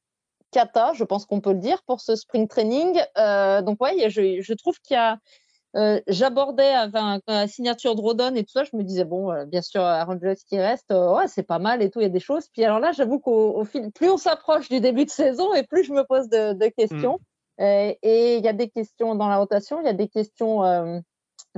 [SPEAKER 2] kata, je pense qu'on peut le dire, pour ce spring training. Euh, donc, ouais, je, je trouve qu'il y a. Euh, J'abordais avec la signature de Rodon et tout ça, je me disais, bon, euh, bien sûr, Aaron Judge qui reste, ouais, c'est pas mal et tout, il y a des choses. Puis alors là, j'avoue qu'au fil, plus on s'approche du début de saison et plus je me pose de, de questions. Mm. et il y a des questions dans la rotation, il y a des questions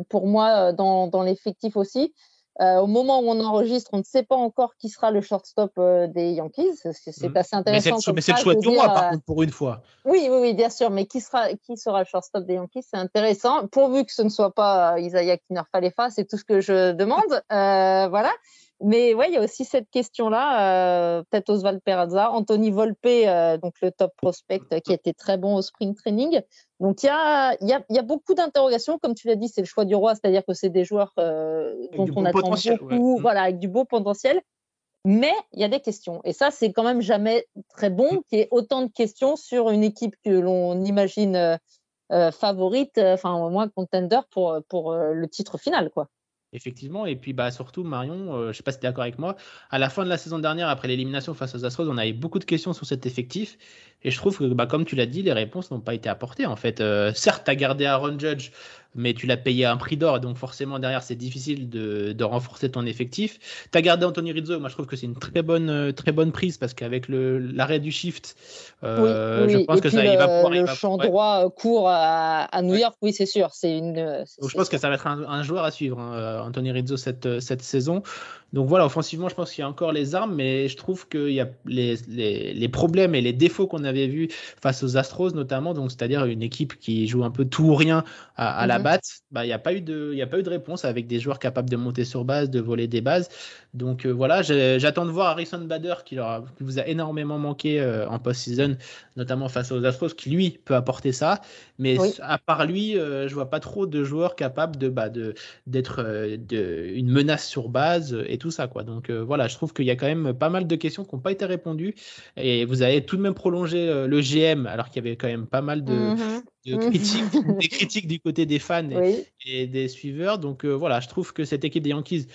[SPEAKER 2] pour moi dans, dans l'effectif aussi. Euh, au moment où on enregistre, on ne sait pas encore qui sera le shortstop euh, des Yankees. C'est mmh. assez intéressant.
[SPEAKER 1] Mais c'est le choix de moi, par euh, contre, pour une fois.
[SPEAKER 2] Oui, oui, oui, bien sûr. Mais qui sera, qui sera le shortstop des Yankees C'est intéressant. Pourvu que ce ne soit pas Isaiah Kinner-Falefa, c'est tout ce que je demande. voilà. Mais ouais, il y a aussi cette question-là, euh, peut-être Oswald Peraza, Anthony Volpe, euh, donc le top prospect euh, qui était très bon au spring training. Donc il y a, y, a, y a beaucoup d'interrogations, comme tu l'as dit, c'est le choix du roi, c'est-à-dire que c'est des joueurs dont on attend beaucoup, mm. voilà, avec du beau potentiel. Mais il y a des questions. Et ça, c'est quand même jamais très bon mm. qu'il y ait autant de questions sur une équipe que l'on imagine favorite, enfin au moins contender pour, pour le titre final, quoi.
[SPEAKER 1] Effectivement, et puis bah, surtout, Marion, euh, je sais pas si tu es d'accord avec moi, à la fin de la saison dernière, après l'élimination face aux Astros, on avait beaucoup de questions sur cet effectif, et je trouve que, bah, comme tu l'as dit, les réponses n'ont pas été apportées. En fait, euh, certes, tu as gardé Aaron Judge mais tu l'as payé à un prix d'or, donc forcément derrière c'est difficile de, de, renforcer ton effectif. Tu as gardé Anthony Rizzo, moi je trouve que c'est une très bonne, euh, très bonne prise parce qu'avec l'arrêt du shift,
[SPEAKER 2] euh, je pense que ça, il va pouvoir. Le champ droit euh, court à, à, New York, oui, c'est sûr. Une.
[SPEAKER 1] Donc, je pense que ça va être un, un joueur à suivre, hein, Anthony Rizzo, cette, cette saison. Donc voilà, offensivement, je pense qu'il y a encore les armes, mais je trouve qu'il y a les, les, les, problèmes et les défauts qu'on avait vus face aux Astros, notamment, donc c'est-à-dire une équipe qui joue un peu tout ou rien à, à la mhm. batte, bah, il n'y a, pas eu de, il y a pas eu de réponse avec des joueurs capables de monter sur base, de voler des bases. Donc euh, voilà, j'attends de voir Harrison Bader qui, leur qui vous a énormément manqué euh, en post-season, notamment face aux Astros, qui lui peut apporter ça. Mais à part lui, euh, je vois pas trop de joueurs capables de bah, d'être de, une menace sur base et tout ça quoi. Donc voilà, je trouve qu'il y a quand même pas mal de questions qui n'ont pas été répondues et vous avez tout de même prolongé le GM alors qu'il y avait quand même pas mal de, mm-hmm. Mm-hmm. critiques, des critiques du côté des fans et, des suiveurs. Donc voilà, je trouve que cette équipe des Yankees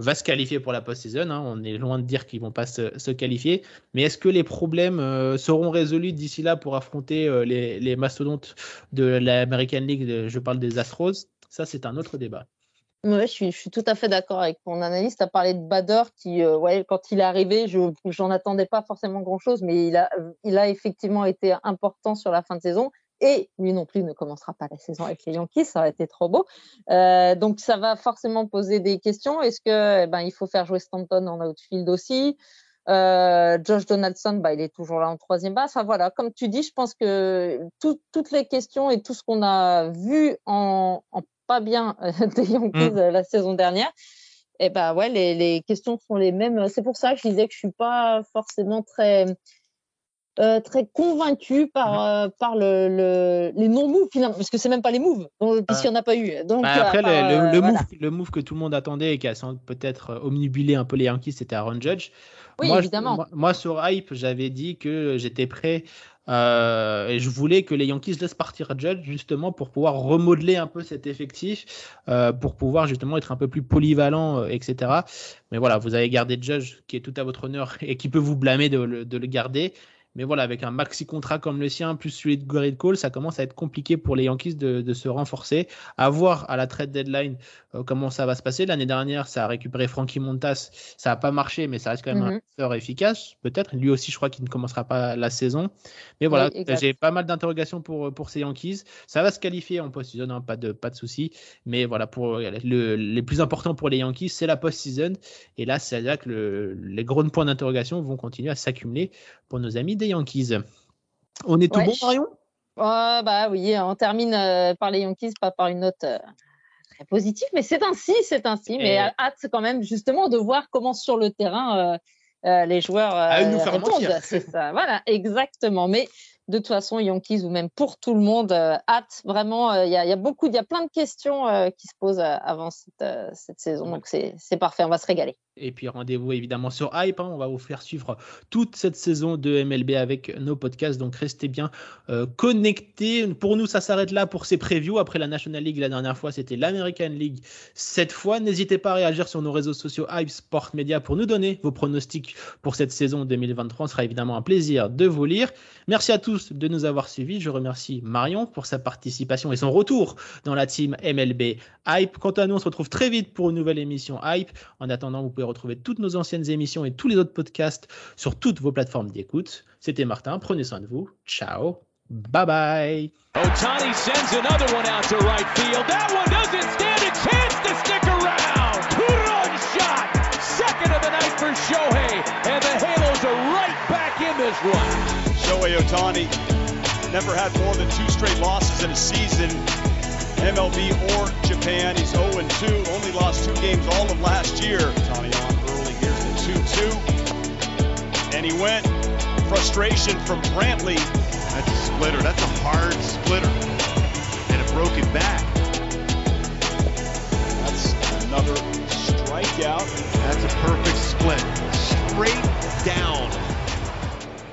[SPEAKER 1] va se qualifier pour la post-season. Hein. On est loin de dire qu'ils vont pas se, qualifier. Mais est-ce que les problèmes euh, seront résolus d'ici là pour affronter euh, les, mastodontes de l'American League? Je parle des Astros. Ça, c'est un autre débat.
[SPEAKER 2] Je suis, tout à fait d'accord avec ton analyse. Tu as parlé de Bader qui, euh, ouais, quand il est arrivé, je n'en attendais pas forcément grand-chose, mais il a, il a effectivement été important sur la fin de saison et lui non plus ne commencera pas la saison avec les Yankees, ça aurait été trop beau. Euh, donc ça va forcément poser des questions. Est-ce que eh ben, il faut faire jouer Stanton en outfield aussi? Euh, Josh Donaldson, bah, il est toujours là en troisième base. Enfin voilà, comme tu dis, je pense que toutes les questions et tout ce qu'on a vu en, pas bien euh, des Yankees mm. la saison dernière, eh ben ouais, les, les, questions sont les mêmes. C'est pour ça que je disais que je suis pas forcément très euh, très convaincu par, mhm. euh, par le, le, les non-moves, parce que c'est même pas les moves, puisqu'il n'y en a pas eu. Donc,
[SPEAKER 1] bah, après, le, le, move, le, move, que tout le monde attendait et qui a peut-être omnibilé un peu les Yankees, c'était Aaron Judge.
[SPEAKER 2] Oui, moi, évidemment.
[SPEAKER 1] moi, sur Hype, j'avais dit que j'étais prêt euh, et je voulais que les Yankees laissent partir Judge justement pour pouvoir remodeler un peu cet effectif, euh, pour pouvoir justement être un peu plus polyvalent, etc. Mais voilà, vous avez gardé Judge qui est tout à votre honneur et qui peut vous blâmer de le garder. Mais voilà, avec un maxi contrat comme le sien, plus celui de Garrett Cole, ça commence à être compliqué pour les Yankees de, de se renforcer. À voir à la trade deadline euh, comment ça va se passer. L'année dernière, ça a récupéré Frankie Montas. Ça n'a pas marché, mais ça reste quand même un joueur mhm. efficace. Peut-être. Lui aussi, je crois qu'il ne commencera pas la saison. Mais voilà, j'ai pas mal d'interrogations pour, pour ces Yankees. Ça va se qualifier en post-season, hein, pas de, pas de souci. Mais voilà, pour le, les plus importants pour les Yankees, c'est la post-season. Et là, c'est là que le, les gros points d'interrogation vont continuer à s'accumuler pour nos amis des Yankees. On est tout bon, Marion?
[SPEAKER 2] Bah oui, on termine euh, par les Yankees, pas par une note euh, très positive, mais c'est ainsi, c'est ainsi. Mais hâte quand même justement de voir comment sur le terrain euh, les joueurs
[SPEAKER 1] à nous faire.
[SPEAKER 2] C'est ça, voilà, exactement. Mais de toute façon, Yankees ou même pour tout le monde, euh, hâte vraiment. Euh, il y, a beaucoup, il y a plein de questions euh, qui se posent avant cette, saison, donc c'est parfait, on va se régaler.
[SPEAKER 1] Et puis rendez-vous évidemment sur Hype, hein. on va vous faire suivre toute cette saison de MLB avec nos podcasts, donc restez bien connectés. Pour nous, ça s'arrête là pour ces previews. Après la National League, la dernière fois, c'était l'American League. Cette fois, n'hésitez pas à réagir sur nos réseaux sociaux Hype Sport Media pour nous donner vos pronostics pour cette saison 2023. Ce sera évidemment un plaisir de vous lire. Merci à tous de nous avoir suivis. Je remercie Marion pour sa participation et son retour dans la team MLB Hype. Quant à nous, on se retrouve très vite pour une nouvelle émission Hype. En attendant, vous pouvez retrouver toutes nos anciennes émissions et tous les autres podcasts sur toutes vos plateformes d'écoute. C'était Martin, prenez soin de vous. Ciao. Bye bye. Otani sends another one out to right field. That one doesn't stand a chance to stick around. Two-run shot. Second of the night for Shohei. And the Halos are right back in this one. Shohei Otani never had more than two straight losses in a season, MLB or Japan. He's 0-2, only lost two games all of last year. Otani on early, here's the 2-2. And he went. Frustration from Brantley. That's a splitter. That's a hard splitter. And a broken back. That's another strikeout. That's a perfect split. Straight